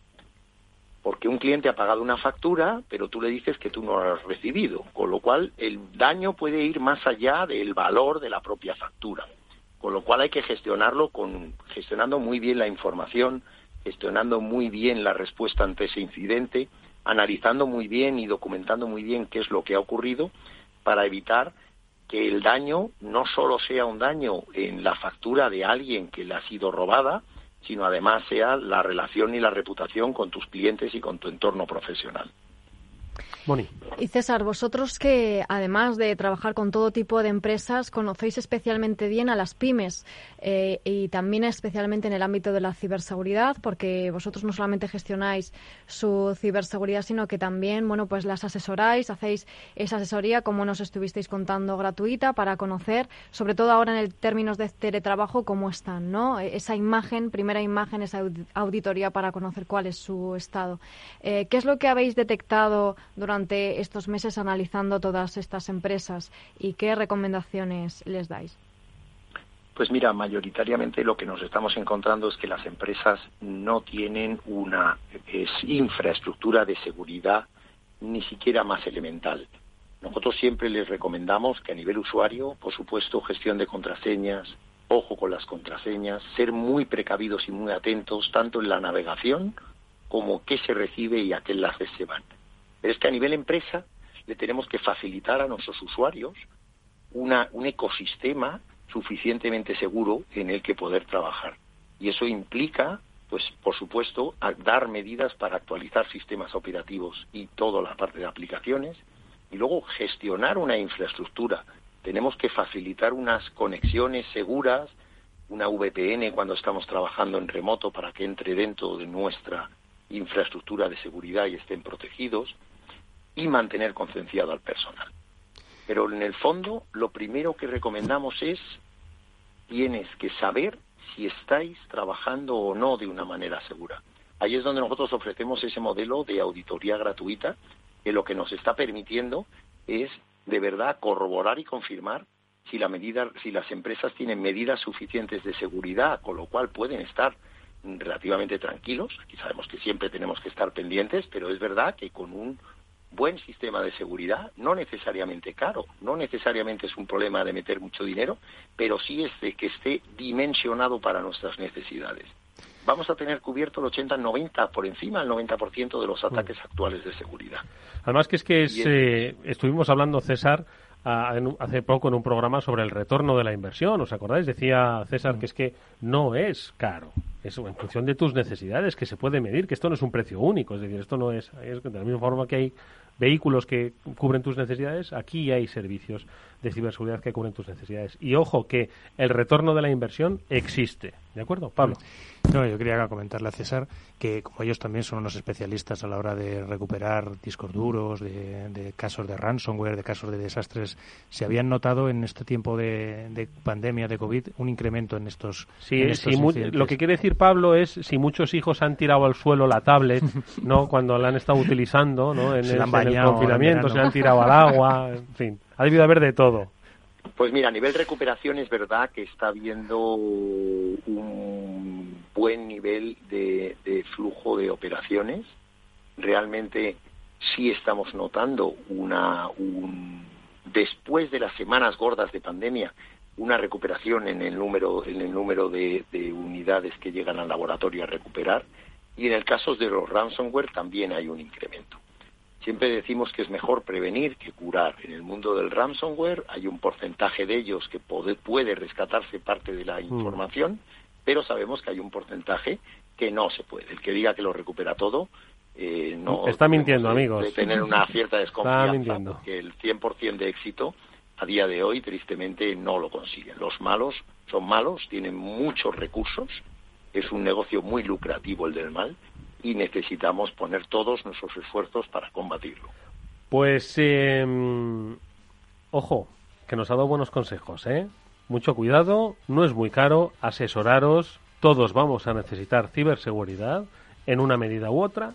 porque un cliente ha pagado una factura, pero tú le dices que tú no la has recibido, con lo cual el daño puede ir más allá del valor de la propia factura. Con lo cual hay que gestionarlo con gestionando muy bien la información, gestionando muy bien la respuesta ante ese incidente, analizando muy bien y documentando muy bien qué es lo que ha ocurrido para evitar que el daño no solo sea un daño en la factura de alguien que le ha sido robada, sino además sea la relación y la reputación con tus clientes y con tu entorno profesional. Y César, vosotros que además de trabajar con todo tipo de empresas, conocéis especialmente bien a las pymes eh, y también especialmente en el ámbito de la ciberseguridad, porque vosotros no solamente gestionáis su ciberseguridad, sino que también, bueno, pues las asesoráis, hacéis esa asesoría, como nos estuvisteis contando, gratuita para conocer, sobre todo ahora en el términos de teletrabajo, cómo están, ¿no? Esa imagen, primera imagen, esa auditoría para conocer cuál es su estado. Eh, ¿Qué es lo que habéis detectado durante durante estos meses analizando todas estas empresas y qué recomendaciones les dais? Pues mira, mayoritariamente lo que nos estamos encontrando es que las empresas no tienen una infraestructura de seguridad ni siquiera más elemental. Nosotros siempre les recomendamos que a nivel usuario, por supuesto, gestión de contraseñas, ojo con las contraseñas, ser muy precavidos y muy atentos tanto en la navegación como qué se recibe y a qué enlaces se van. Pero es que a nivel empresa le tenemos que facilitar a nuestros usuarios un ecosistema suficientemente seguro en el que poder trabajar. Y eso implica, pues, por supuesto, dar medidas para actualizar sistemas operativos y toda la parte de aplicaciones, y luego gestionar una infraestructura. Tenemos que facilitar unas conexiones seguras, una VPN cuando estamos trabajando en remoto para que entre dentro de nuestra infraestructura de seguridad y estén protegidos, y mantener concienciado al personal. Pero en el fondo, lo primero que recomendamos es, tienes que saber si estáis trabajando o no de una manera segura. Ahí es donde nosotros ofrecemos ese modelo de auditoría gratuita que lo que nos está permitiendo es de verdad corroborar y confirmar si la medida, si las empresas tienen medidas suficientes de seguridad, con lo cual pueden estar relativamente tranquilos. Aquí sabemos que siempre tenemos que estar pendientes, pero es verdad que con un buen sistema de seguridad, no necesariamente caro, no necesariamente es un problema de meter mucho dinero, pero sí es de que esté dimensionado para nuestras necesidades. Vamos a tener cubierto el 80-90, por encima del 90% de los ataques mm. actuales de seguridad. Además que es que eh, estuvimos hablando, César, hace poco en un programa sobre el retorno de la inversión. ¿Os acordáis? Decía César que es que no es caro. Es en función de tus necesidades que se puede medir, que esto no es un precio único. Es decir, esto no es, es de la misma forma que hay vehículos que cubren tus necesidades, aquí hay servicios de ciberseguridad que cubren tus necesidades. Y ojo que el retorno de la inversión existe. ¿De acuerdo, Pablo? No, yo quería comentarle a César que como ellos también son unos especialistas a la hora de recuperar discos duros, de, casos de ransomware, de casos de desastres, se habían notado en este tiempo de, pandemia, de COVID, un incremento en estos. Sí, lo que quiere decir Pablo es si muchos hijos han tirado al suelo la tablet, no, cuando la han estado utilizando, no, en, el, confinamiento, se han tirado al agua, en fin, ha debido haber de todo. Pues mira, a nivel recuperación es verdad que está habiendo un buen nivel de, flujo de operaciones. Realmente sí estamos notando una después de las semanas gordas de pandemia una recuperación en el número en el número de, de unidades que llegan al laboratorio a recuperar y en el caso de los ransomware también hay un incremento. Siempre decimos que es mejor prevenir que curar. En el mundo del ransomware hay un porcentaje de ellos que puede, rescatarse parte de la mm. información, pero sabemos que hay un porcentaje que no se puede. El que diga que lo recupera todo, eh, no. Está mintiendo, amigos. De tener una cierta desconfianza, porque el 100% de éxito a día de hoy, tristemente, no lo consiguen. Los malos son malos, tienen muchos recursos, es un negocio muy lucrativo el del mal y necesitamos poner todos nuestros esfuerzos para combatirlo. Pues, em, ojo, que nos ha dado buenos consejos, ¿eh? Mucho cuidado, no es muy caro, asesoraros, todos vamos a necesitar ciberseguridad en una medida u otra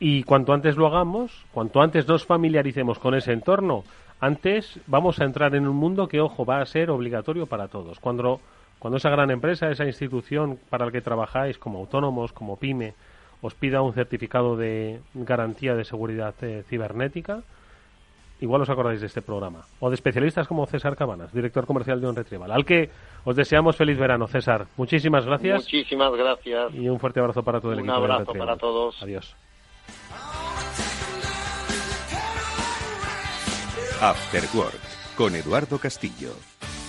y cuanto antes lo hagamos, cuanto antes nos familiaricemos con ese entorno, antes vamos a entrar en un mundo que, ojo, va a ser obligatorio para todos. Cuando, cuando esa gran empresa, esa institución para la que trabajáis como autónomos, como pyme, os pida un certificado de garantía de seguridad eh, cibernética, igual os acordáis de este programa. O de especialistas como César Cabanas, director comercial de On Retrieval, al que os deseamos feliz verano, César. Muchísimas gracias. Muchísimas gracias. Y un fuerte abrazo para todo el equipo. Un abrazo para todos. Adiós. After Work, con Eduardo Castillo.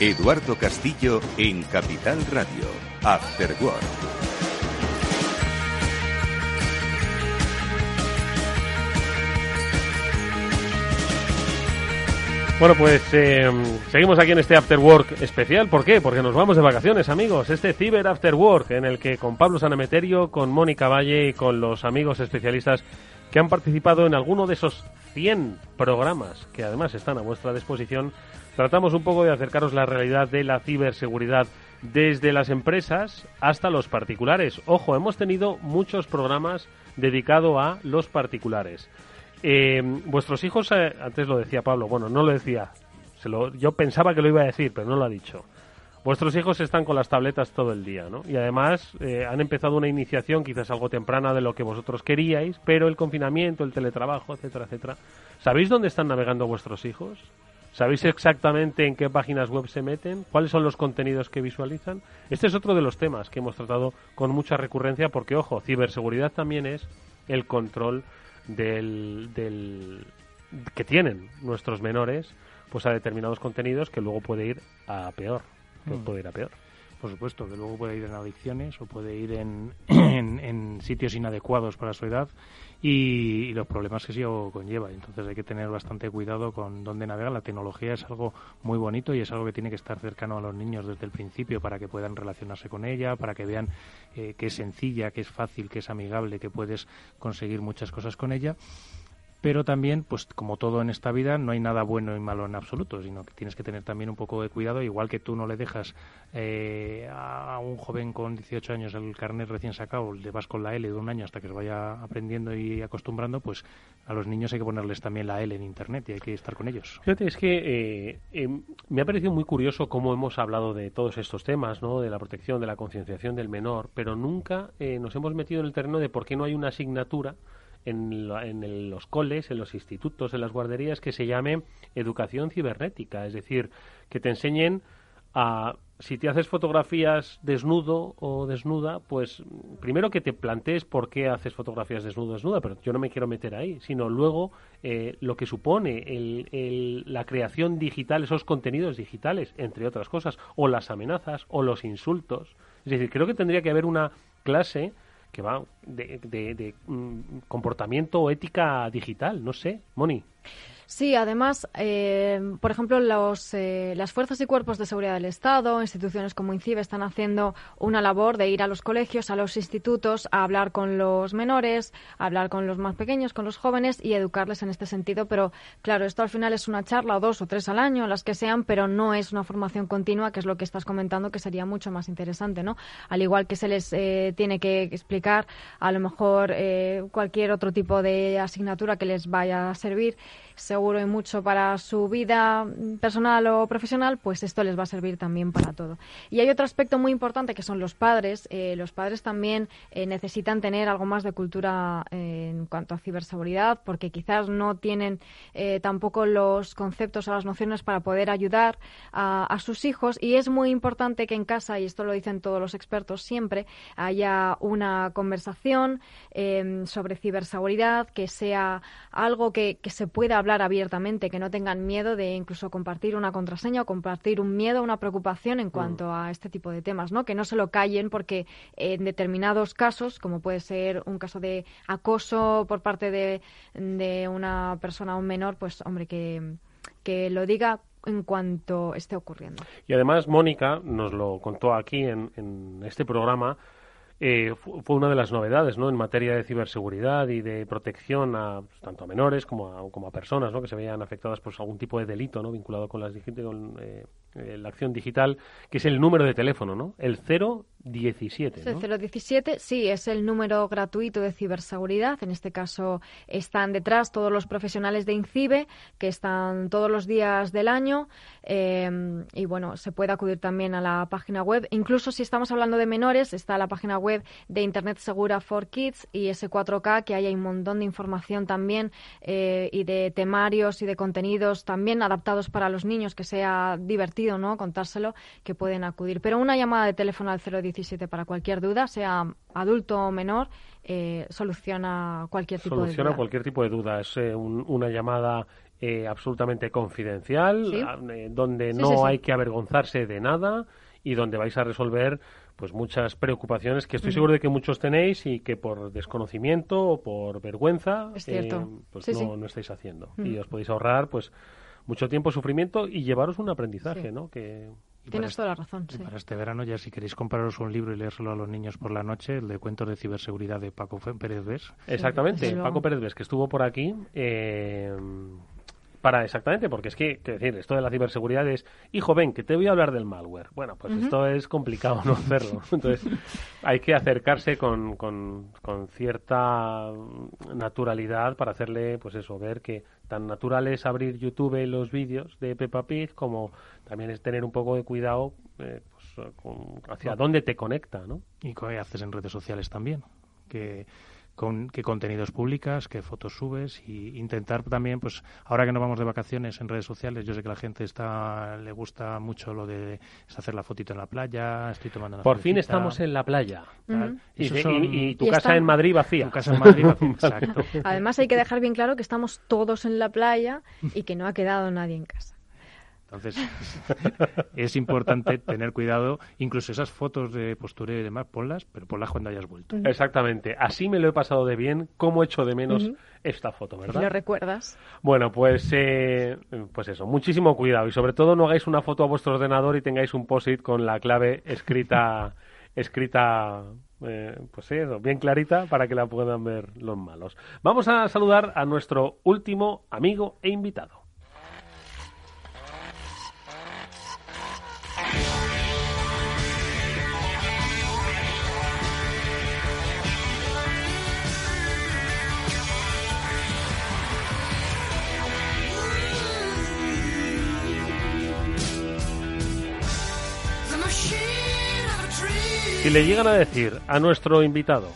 Eduardo Castillo en Capital Radio, After Work. Bueno, pues eh, seguimos aquí en este After Work especial. ¿Por qué? Porque nos vamos de vacaciones, amigos. Este Ciber After Work, en el que con Pablo Sanameterio, con Mónica Valle y con los amigos especialistas que han participado en alguno de esos 100 programas que además están a vuestra disposición, tratamos un poco de acercaros la realidad de la ciberseguridad desde las empresas hasta los particulares. Ojo, hemos tenido muchos programas dedicados a los particulares. Eh, vuestros hijos, eh, antes lo decía Pablo, bueno, no lo decía, se lo, yo pensaba que lo iba a decir, pero no lo ha dicho. Vuestros hijos están con las tabletas todo el día, ¿no? Y además eh, han empezado una iniciación quizás algo temprana de lo que vosotros queríais, pero el confinamiento, el teletrabajo, etcétera, etcétera. ¿Sabéis dónde están navegando vuestros hijos? ¿Sabéis exactamente en qué páginas web se meten? ¿Cuáles son los contenidos que visualizan? Este es otro de los temas que hemos tratado con mucha recurrencia porque, ojo, ciberseguridad también es el control del, del que tienen nuestros menores pues a determinados contenidos que luego puede ir a peor que mm. puede ir a peor por supuesto, que luego puede ir en adicciones o puede ir en, en, sitios inadecuados para su edad y, los problemas que eso conlleva. Entonces hay que tener bastante cuidado con dónde navegar. La tecnología es algo muy bonito y es algo que tiene que estar cercano a los niños desde el principio para que puedan relacionarse con ella, para que vean eh, que es sencilla, que es fácil, que es amigable, que puedes conseguir muchas cosas con ella pero también, pues como todo en esta vida, no hay nada bueno y malo en absoluto, sino que tienes que tener también un poco de cuidado, igual que tú no le dejas eh, a un joven con 18 años el carnet recién sacado, le vas con la L de un año hasta que se vaya aprendiendo y acostumbrando, pues a los niños hay que ponerles también la L en Internet y hay que estar con ellos. Fíjate, es que eh, eh, me ha parecido muy curioso cómo hemos hablado de todos estos temas, ¿no? de la protección, de la concienciación del menor, pero nunca nos hemos metido en el terreno de por qué no hay una asignatura en, los coles, en los institutos, en las guarderías, que se llame educación cibernética, es decir, que te enseñen a si te haces fotografías desnudo o desnuda, pues primero que te plantees por qué haces fotografías desnudo o desnuda, pero yo no me quiero meter ahí, sino luego eh, lo que supone la creación digital, esos contenidos digitales, entre otras cosas, o las amenazas o los insultos. Es decir, creo que tendría que haber una clase que va de, de, de mm, comportamiento o ética digital, no sé, Moni. Sí, además, eh, por ejemplo, los, eh, las fuerzas y cuerpos de seguridad del Estado, instituciones como INCIBE, están haciendo una labor de ir a los colegios, a los institutos, a hablar con los menores, a hablar con los más pequeños, con los jóvenes y educarles en este sentido. Pero, claro, esto al final es una charla o dos o tres al año, las que sean, pero no es una formación continua, que es lo que estás comentando, que sería mucho más interesante, ¿no? Al igual que se les eh, tiene que explicar, a lo mejor, cualquier otro tipo de asignatura que les vaya a servir seguro y mucho para su vida personal o profesional, pues esto les va a servir también para todo. Y hay otro aspecto muy importante que son los padres. Eh, los padres también eh, necesitan tener algo más de cultura eh, en cuanto a ciberseguridad, porque quizás no tienen tampoco los conceptos o las nociones para poder ayudar a, sus hijos. Y es muy importante que en casa, y esto lo dicen todos los expertos siempre, haya una conversación sobre ciberseguridad, que sea algo que, que se pueda hablar hablar abiertamente, que no tengan miedo de incluso compartir una contraseña o compartir un miedo, una preocupación en cuanto mm. a este tipo de temas, ¿no? Que no se lo callen porque en determinados casos, como puede ser un caso de acoso por parte de, de una persona o un menor, pues hombre, que, que lo diga en cuanto esté ocurriendo. Y además, Mónica nos lo contó aquí en, en este programa, eh, fue una de las novedades ¿no? en materia de ciberseguridad y de protección a, pues, tanto a menores como a, como a personas ¿no? que se veían afectadas por algún tipo de delito ¿no? vinculado con, las, con eh, eh, la acción digital, que es el número de teléfono, ¿no? el 017. ¿no? El 017, sí, es el número gratuito de ciberseguridad. En este caso están detrás todos los profesionales de INCIBE, que están todos los días del año. y bueno, se puede acudir también a la página web. Incluso si estamos hablando de menores, está la página web de Internet Segura for Kids y S4K, que hay un montón de información también eh, y de temarios y de contenidos también adaptados para los niños, que sea divertido no contárselo, que pueden acudir. Pero una llamada de teléfono al 017 para cualquier duda, sea adulto o menor, eh, soluciona cualquier tipo de duda. Soluciona cualquier tipo de duda. Es eh, una llamada absolutamente confidencial, donde no hay que avergonzarse de nada y donde vais a resolver pues muchas preocupaciones que estoy seguro de que muchos tenéis y que por desconocimiento o por vergüenza eh, pues no, no, estáis haciendo. Y os podéis ahorrar pues mucho tiempo, sufrimiento y llevaros un aprendizaje, ¿no? Que Tienes toda la razón. Sí. Para este verano, ya si queréis compraros un libro y leérselo a los niños por la noche, el de cuentos de ciberseguridad de Paco Pérez Ves. Exactamente, Paco Pérez Ves, que estuvo por aquí. Eh, para exactamente, porque es que, que decir, esto de la ciberseguridad es, hijo, ven, que te voy a hablar del malware. Bueno, pues esto es complicado no hacerlo. Entonces, hay que acercarse con, con, con, cierta naturalidad para hacerle, pues eso, ver que tan natural es abrir YouTube los vídeos de Peppa Pig como también es tener un poco de cuidado eh, pues, hacia dónde te conecta, ¿no? Y qué haces en redes sociales también. Que con qué contenidos publicas, qué fotos subes y intentar también, pues ahora que nos vamos de vacaciones en redes sociales, yo sé que la gente está le gusta mucho lo de hacer la fotito en la playa, estoy tomando una Por fin estamos en la playa. y, tu casa en Madrid vacía. Tu casa en Madrid vacía, exacto. Además hay que dejar bien claro que estamos todos en la playa y que no ha quedado nadie en casa. Entonces, es importante tener cuidado, incluso esas fotos de postureo y demás, ponlas, pero ponlas cuando hayas vuelto. Exactamente. Así me lo he pasado de bien, como echo de menos esta foto, ¿verdad? ¿Lo recuerdas? Bueno, pues, eh, pues eso, muchísimo cuidado y sobre todo no hagáis una foto a vuestro ordenador y tengáis un post-it con la clave escrita, escrita eh, pues eso, bien clarita para que la puedan ver los malos. Vamos a saludar a nuestro último amigo e invitado. Si le llegan a decir a nuestro invitado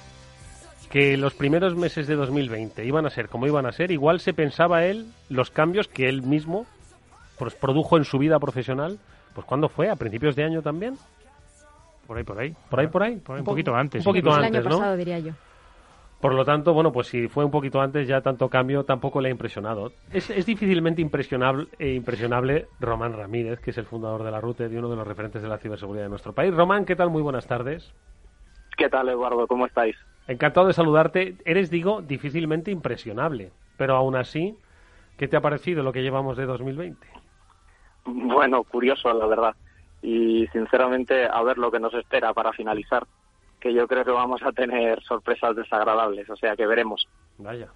que los primeros meses de 2020 iban a ser como iban a ser, igual se pensaba él los cambios que él mismo pues, produjo en su vida profesional. Pues ¿cuándo fue? ¿A principios de año también? Por ahí, por ahí. ¿Por ahí, por ahí? un poquito antes. Un poquito antes, el año pasado, diría yo. Por lo tanto, bueno, pues si fue un poquito antes, ya tanto cambio tampoco le ha impresionado. Es, difícilmente impresionable, eh, impresionable Román Ramírez, que es el fundador de la RUTE y uno de los referentes de la ciberseguridad de nuestro país. Román, ¿qué tal? Muy buenas tardes. ¿Qué tal, Eduardo? ¿Cómo estáis? Encantado de saludarte. Eres, digo, difícilmente impresionable, pero aún así, ¿qué te ha parecido lo que llevamos de 2020? Bueno, curioso, la verdad. Y sinceramente, a ver lo que nos espera para finalizar que yo creo que vamos a tener sorpresas desagradables, o sea que veremos. Vaya.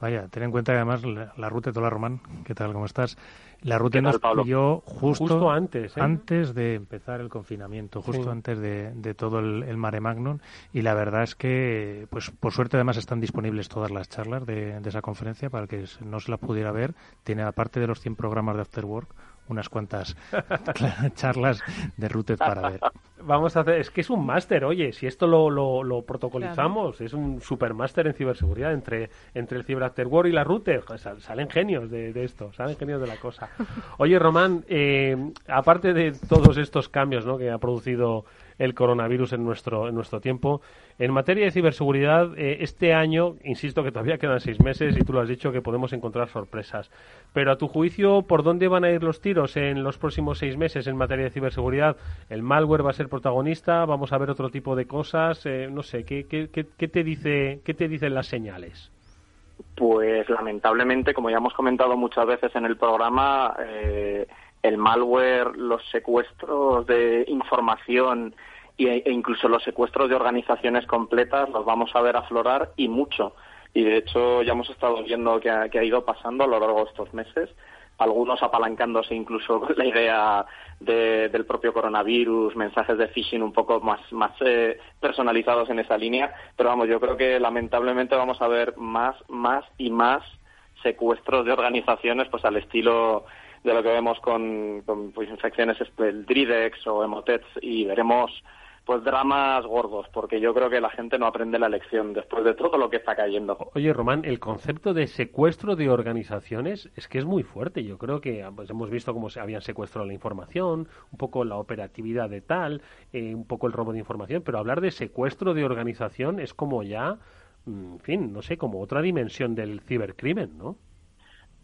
Vaya, ten en cuenta que además la, ruta de Tola Román, ¿qué tal? ¿Cómo estás? La ruta nos pilló justo, antes, ¿eh? antes de empezar el confinamiento, justo antes de, todo el, mare magnum. Y la verdad es que, pues por suerte además están disponibles todas las charlas de, de esa conferencia para que no se la pudiera ver. Tiene, aparte de los 100 programas de After Work, unas cuantas charlas de Routed para ver. Vamos a hacer, es que es un máster, oye, si esto lo, lo, protocolizamos, es un super máster en ciberseguridad entre, entre el Cyber After War y la Router, salen genios de, esto, salen genios de la cosa. Oye, Román, eh, aparte de todos estos cambios ¿no? que ha producido el coronavirus en nuestro, en nuestro tiempo. En materia de ciberseguridad, eh, este año, insisto que todavía quedan seis meses y tú lo has dicho que podemos encontrar sorpresas. Pero a tu juicio, ¿por dónde van a ir los tiros en los próximos seis meses en materia de ciberseguridad? ¿El malware va a ser protagonista? ¿Vamos a ver otro tipo de cosas? Eh, no sé, ¿qué, qué, qué, te dice, ¿qué te dicen las señales? Pues lamentablemente, como ya hemos comentado muchas veces en el programa, eh, el malware, los secuestros de información e incluso los secuestros de organizaciones completas los vamos a ver aflorar y mucho. Y de hecho ya hemos estado viendo que ha, ido pasando a lo largo de estos meses, algunos apalancándose incluso con la idea del propio coronavirus, mensajes de phishing un poco más, más eh, personalizados en esa línea. Pero vamos, yo creo que lamentablemente vamos a ver más, más y más secuestros de organizaciones pues al estilo de lo que vemos con, pues, infecciones el Dridex o Emotets y veremos pues dramas gordos, porque yo creo que la gente no aprende la lección después de todo lo que está cayendo. Oye, Román, el concepto de secuestro de organizaciones es que es muy fuerte. Yo creo que pues, hemos visto cómo se habían secuestrado la información, un poco la operatividad de tal, eh, un poco el robo de información, pero hablar de secuestro de organización es como ya, mm, en fin, no sé, como otra dimensión del cibercrimen, ¿no?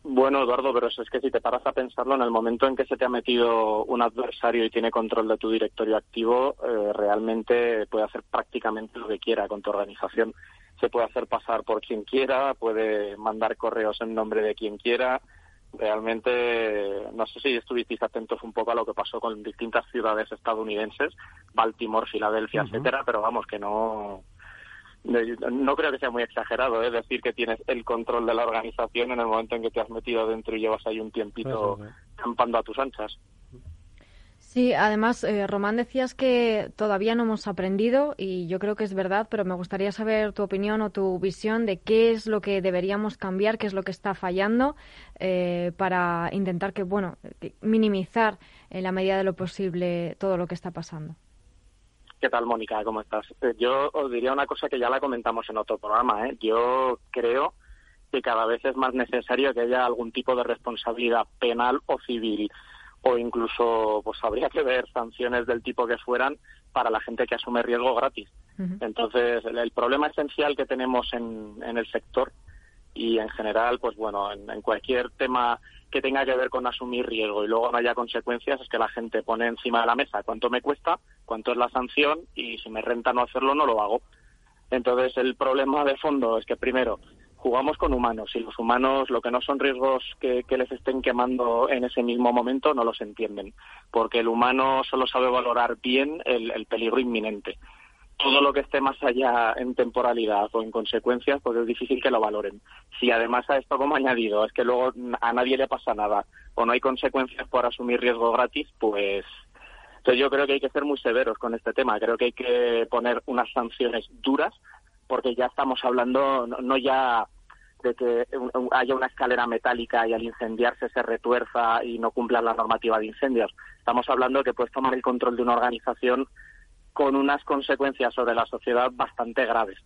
Bueno, Eduardo, pero es que si te paras a pensarlo, en el momento en que se te ha metido un adversario y tiene control de tu directorio activo, eh, realmente puede hacer prácticamente lo que quiera con tu organización. Se puede hacer pasar por quien quiera, puede mandar correos en nombre de quien quiera, Realmente, no sé si estuvisteis atentos un poco a lo que pasó con distintas ciudades estadounidenses, Baltimore, Filadelfia, etcétera, pero vamos, que no, no creo que sea muy exagerado, ¿eh? decir que tienes el control de la organización en el momento en que te has metido dentro y llevas ahí un tiempito campando a tus anchas. Sí, además, eh, Román, decías que todavía no hemos aprendido y yo creo que es verdad, pero me gustaría saber tu opinión o tu visión de qué es lo que deberíamos cambiar, qué es lo que está fallando eh, para intentar que, bueno, minimizar en la medida de lo posible todo lo que está pasando. ¿Qué tal, Mónica? ¿Cómo estás? Eh, yo os diría una cosa que ya la comentamos en otro programa. ¿eh? Yo creo que cada vez es más necesario que haya algún tipo de responsabilidad penal o civil o incluso pues habría que ver sanciones del tipo que fueran para la gente que asume riesgo gratis. Entonces, el, problema esencial que tenemos en, en, el sector y en general, pues bueno, en, cualquier tema que tenga que ver con asumir riesgo y luego no haya consecuencias es que la gente pone encima de la mesa cuánto me cuesta, cuánto es la sanción y si me renta no hacerlo no lo hago. Entonces, el problema de fondo es que primero jugamos con humanos y los humanos lo que no son riesgos que, les estén quemando en ese mismo momento no los entienden, porque el humano solo sabe valorar bien el, peligro inminente. Todo lo que esté más allá en temporalidad o en consecuencias, pues es difícil que lo valoren. Si además a esto como añadido es que luego a nadie le pasa nada o no hay consecuencias por asumir riesgo gratis, pues entonces yo creo que hay que ser muy severos con este tema. Creo que hay que poner unas sanciones duras porque ya estamos hablando no, ya de que haya una escalera metálica y al incendiarse se retuerza y no cumpla la normativa de incendios. Estamos hablando de que puedes tomar el control de una organización con unas consecuencias sobre la sociedad bastante graves.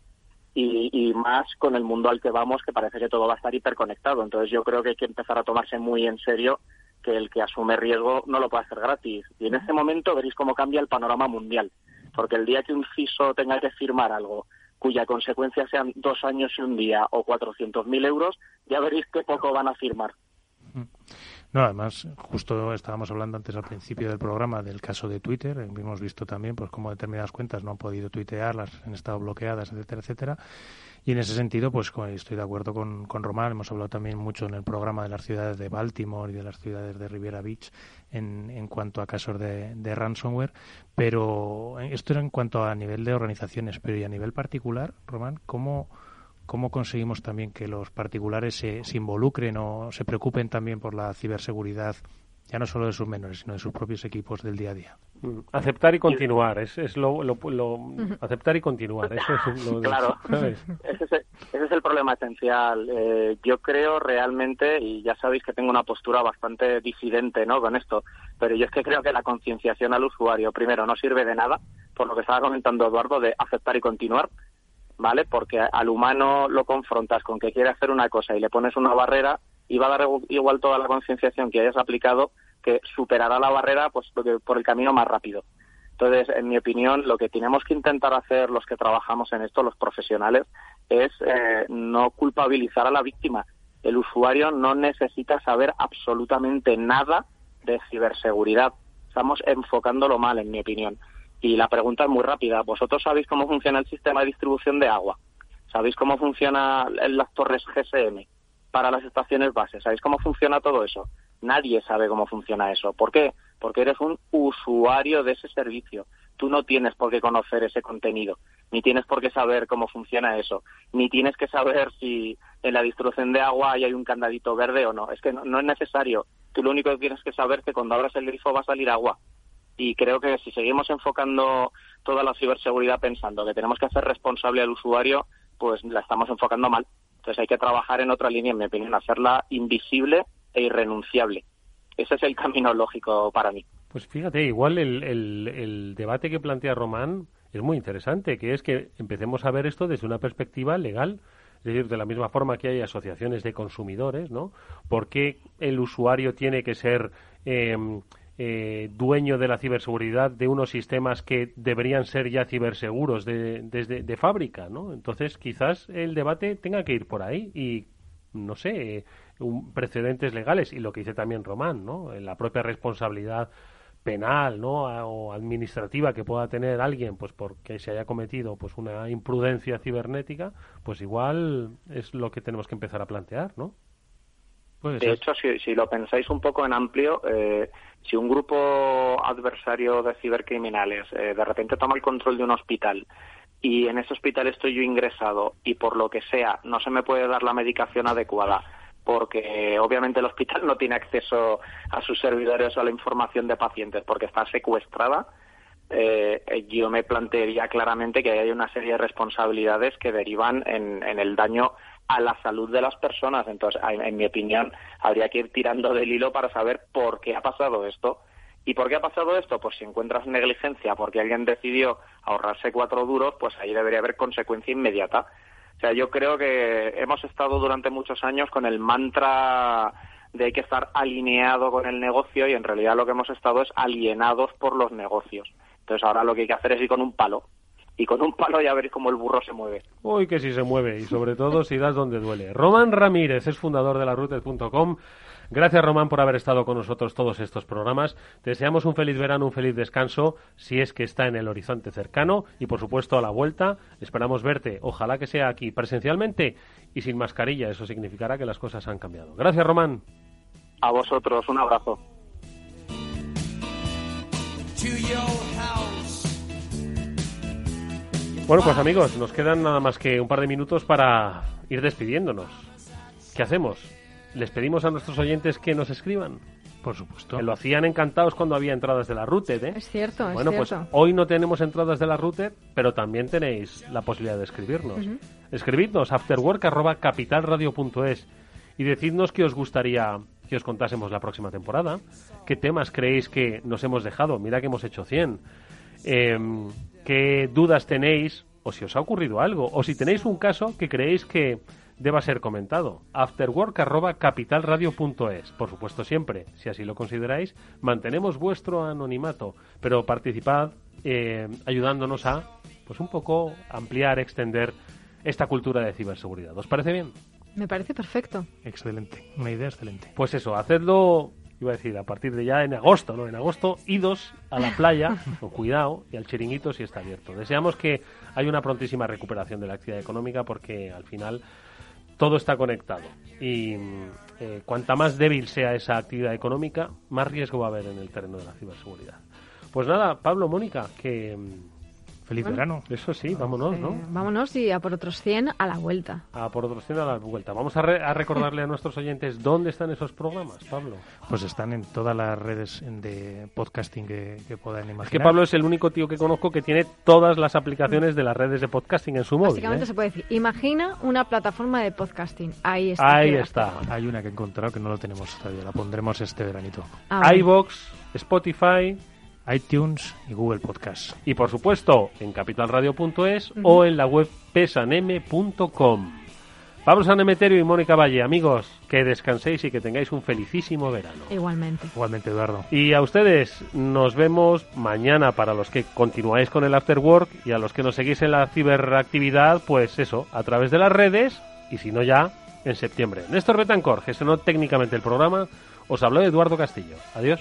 Y, y, más con el mundo al que vamos, que parece que todo va a estar hiperconectado. Entonces yo creo que hay que empezar a tomarse muy en serio que el que asume riesgo no lo puede hacer gratis. Y en ese momento veréis cómo cambia el panorama mundial. Porque el día que un CISO tenga que firmar algo cuya consecuencia sean dos años y un día o 400.000 euros, ya veréis qué poco van a firmar. No, además, justo estábamos hablando antes al principio del programa del caso de Twitter. Hemos visto también pues cómo determinadas cuentas no han podido tuitear, las han estado bloqueadas, etcétera, etcétera. Y en ese sentido, pues estoy de acuerdo con, con Román. Hemos hablado también mucho en el programa de las ciudades de Baltimore y de las ciudades de Riviera Beach en, en cuanto a casos de, de ransomware. Pero esto era en cuanto a nivel de organizaciones. Pero y a nivel particular, Román, ¿cómo, cómo conseguimos también que los particulares se, se, involucren o se preocupen también por la ciberseguridad, ya no solo de sus menores, sino de sus propios equipos del día a día. Mm, aceptar y continuar, es, es lo, lo, aceptar y continuar, eso es lo Claro, ese es, el, ese es, el, problema esencial. Eh, yo creo realmente, y ya sabéis que tengo una postura bastante disidente ¿no? con esto, pero yo es que creo que la concienciación al usuario, primero, no sirve de nada, por lo que estaba comentando Eduardo, de aceptar y continuar, ¿vale? Porque al humano lo confrontas con que quiere hacer una cosa y le pones una barrera y va a dar igual toda la concienciación que hayas aplicado que superará la barrera pues por el camino más rápido. Entonces, en mi opinión, lo que tenemos que intentar hacer los que trabajamos en esto, los profesionales, es eh, no culpabilizar a la víctima. El usuario no necesita saber absolutamente nada de ciberseguridad. Estamos enfocándolo mal, en mi opinión. Y la pregunta es muy rápida. ¿Vosotros sabéis cómo funciona el sistema de distribución de agua? ¿Sabéis cómo funciona las torres GSM para las estaciones bases? ¿Sabéis cómo funciona todo eso? Nadie sabe cómo funciona eso. ¿Por qué? Porque eres un usuario de ese servicio. Tú no tienes por qué conocer ese contenido, ni tienes por qué saber cómo funciona eso, ni tienes que saber si en la distribución de agua hay un candadito verde o no. Es que no, no es necesario. Tú lo único que tienes que saber es que cuando abras el grifo va a salir agua y creo que si seguimos enfocando toda la ciberseguridad pensando que tenemos que hacer responsable al usuario, pues la estamos enfocando mal. Entonces hay que trabajar en otra línea, en mi opinión, hacerla invisible e irrenunciable. Ese es el camino lógico para mí. Pues fíjate, igual el, el, el debate que plantea Román es muy interesante, que es que empecemos a ver esto desde una perspectiva legal. Es decir, de la misma forma que hay asociaciones de consumidores, ¿no? ¿Por qué el usuario tiene que ser eh, eh, dueño de la ciberseguridad de unos sistemas que deberían ser ya ciberseguros de, desde de fábrica, ¿no? Entonces, quizás el debate tenga que ir por ahí y, no sé, un, precedentes legales y lo que dice también Román, ¿no? La propia responsabilidad penal, ¿no? o administrativa que pueda tener alguien, pues porque se haya cometido pues una imprudencia cibernética, pues igual es lo que tenemos que empezar a plantear, ¿no? De hecho, si, lo pensáis un poco en amplio, eh, si un grupo adversario de cibercriminales eh, de repente toma el control de un hospital y en ese hospital estoy yo ingresado y por lo que sea no se me puede dar la medicación adecuada porque obviamente el hospital no tiene acceso a sus servidores o a la información de pacientes porque está secuestrada, eh, yo me plantearía claramente que hay una serie de responsabilidades que derivan en, el daño a la salud de las personas. Entonces, en, mi opinión, habría que ir tirando del hilo para saber por qué ha pasado esto. ¿Y por qué ha pasado esto? Pues si encuentras negligencia porque alguien decidió ahorrarse cuatro duros, pues ahí debería haber consecuencia inmediata. O sea, yo creo que hemos estado durante muchos años con el mantra de hay que estar alineado con el negocio y en realidad lo que hemos estado es alienados por los negocios. Entonces ahora lo que hay que hacer es ir con un palo. Y con un palo ya veréis cómo el burro se mueve. Uy, que sí se mueve. Y sobre todo si das donde duele. Román Ramírez es fundador de la Rutes.com. Gracias, Román, por haber estado con nosotros todos estos programas. Te deseamos un feliz verano, un feliz descanso, si es que está en el horizonte cercano. Y, por supuesto, a la vuelta. Esperamos verte. Ojalá que sea aquí presencialmente y sin mascarilla. Eso significará que las cosas han cambiado. Gracias, Román. A vosotros. Un abrazo. Bueno, pues amigos, nos quedan nada más que un par de minutos para ir despidiéndonos. ¿Qué hacemos? ¿Les pedimos a nuestros oyentes que nos escriban? Por supuesto. Que lo hacían encantados cuando había entradas de la Router, ¿eh? Es cierto, Bueno, pues hoy no tenemos entradas de la Router, pero también tenéis la posibilidad de escribirnos. Escribidnos afterwork.capitalradio.es y decidnos qué os gustaría que os contásemos la próxima temporada. ¿Qué temas creéis que nos hemos dejado? Mira que hemos hecho 100. Em, qué dudas tenéis o si os ha ocurrido algo o si tenéis un caso que creéis que deba ser comentado. afterwork.capitalradio.es. Por supuesto, siempre, si así lo consideráis, mantenemos vuestro anonimato, pero participad eh, ayudándonos a, pues un poco, ampliar, extender esta cultura de ciberseguridad. ¿Os parece bien? Me parece perfecto. Excelente, una idea excelente. Pues eso, hacedlo iba a decir, a partir de ya en agosto, ¿no? En agosto, idos a la playa, con cuidado, y al chiringuito si está abierto. Deseamos que haya una prontísima recuperación de la actividad económica porque al final todo está conectado. Y eh, cuanta más débil sea esa actividad económica, más riesgo va a haber en el terreno de la ciberseguridad. Pues nada, Pablo, Mónica, que Feliz verano. Eso sí, vámonos, ¿no? Vámonos y a por otros 100 a la vuelta. A por otros 100 a la vuelta. Vamos a, recordarle a nuestros oyentes dónde están esos programas, Pablo. Pues están en todas las redes de podcasting que, puedan imaginar. Es que Pablo es el único tío que conozco que tiene todas las aplicaciones de las redes de podcasting en su móvil. Básicamente ¿eh? se puede decir, imagina una plataforma de podcasting. Ahí está. Ahí está. Hay una que he encontrado que no lo tenemos todavía, la pondremos este veranito. IBox, Spotify iTunes y Google Podcast. Y por supuesto en capitalradio.es o en la web pesanem.com. Pablo San Emeterio y Mónica Valle, amigos, que descanséis y que tengáis un felicísimo verano. Igualmente. Igualmente, Eduardo. Y a ustedes, nos vemos mañana para los que continuáis con el After Work y a los que nos seguís en la ciberactividad, pues eso, a través de las redes y si no ya, en septiembre. Néstor Betancor gestionó técnicamente el programa. Os habló Eduardo Castillo. Adiós.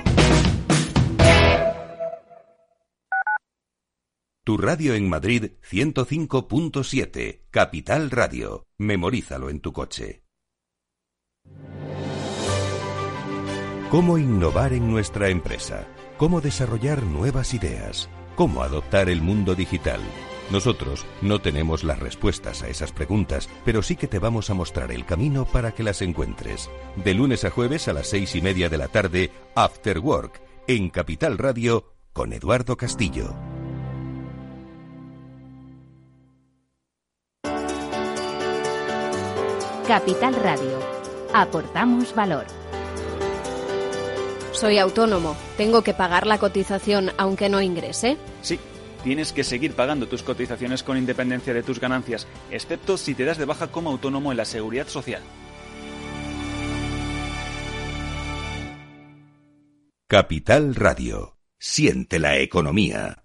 Tu radio en Madrid 105.7, Capital Radio. Memorízalo en tu coche. ¿Cómo innovar en nuestra empresa? ¿Cómo desarrollar nuevas ideas? ¿Cómo adoptar el mundo digital? Nosotros no tenemos las respuestas a esas preguntas, pero sí que te vamos a mostrar el camino para que las encuentres. De lunes a jueves a las seis y media de la tarde, After Work, en Capital Radio, con Eduardo Castillo. Capital Radio. Aportamos valor. Soy autónomo. ¿Tengo que pagar la cotización aunque no ingrese? Sí tienes que seguir pagando tus cotizaciones con independencia de tus ganancias, excepto si te das de baja como autónomo en la seguridad social. Capital Radio. Siente la economía.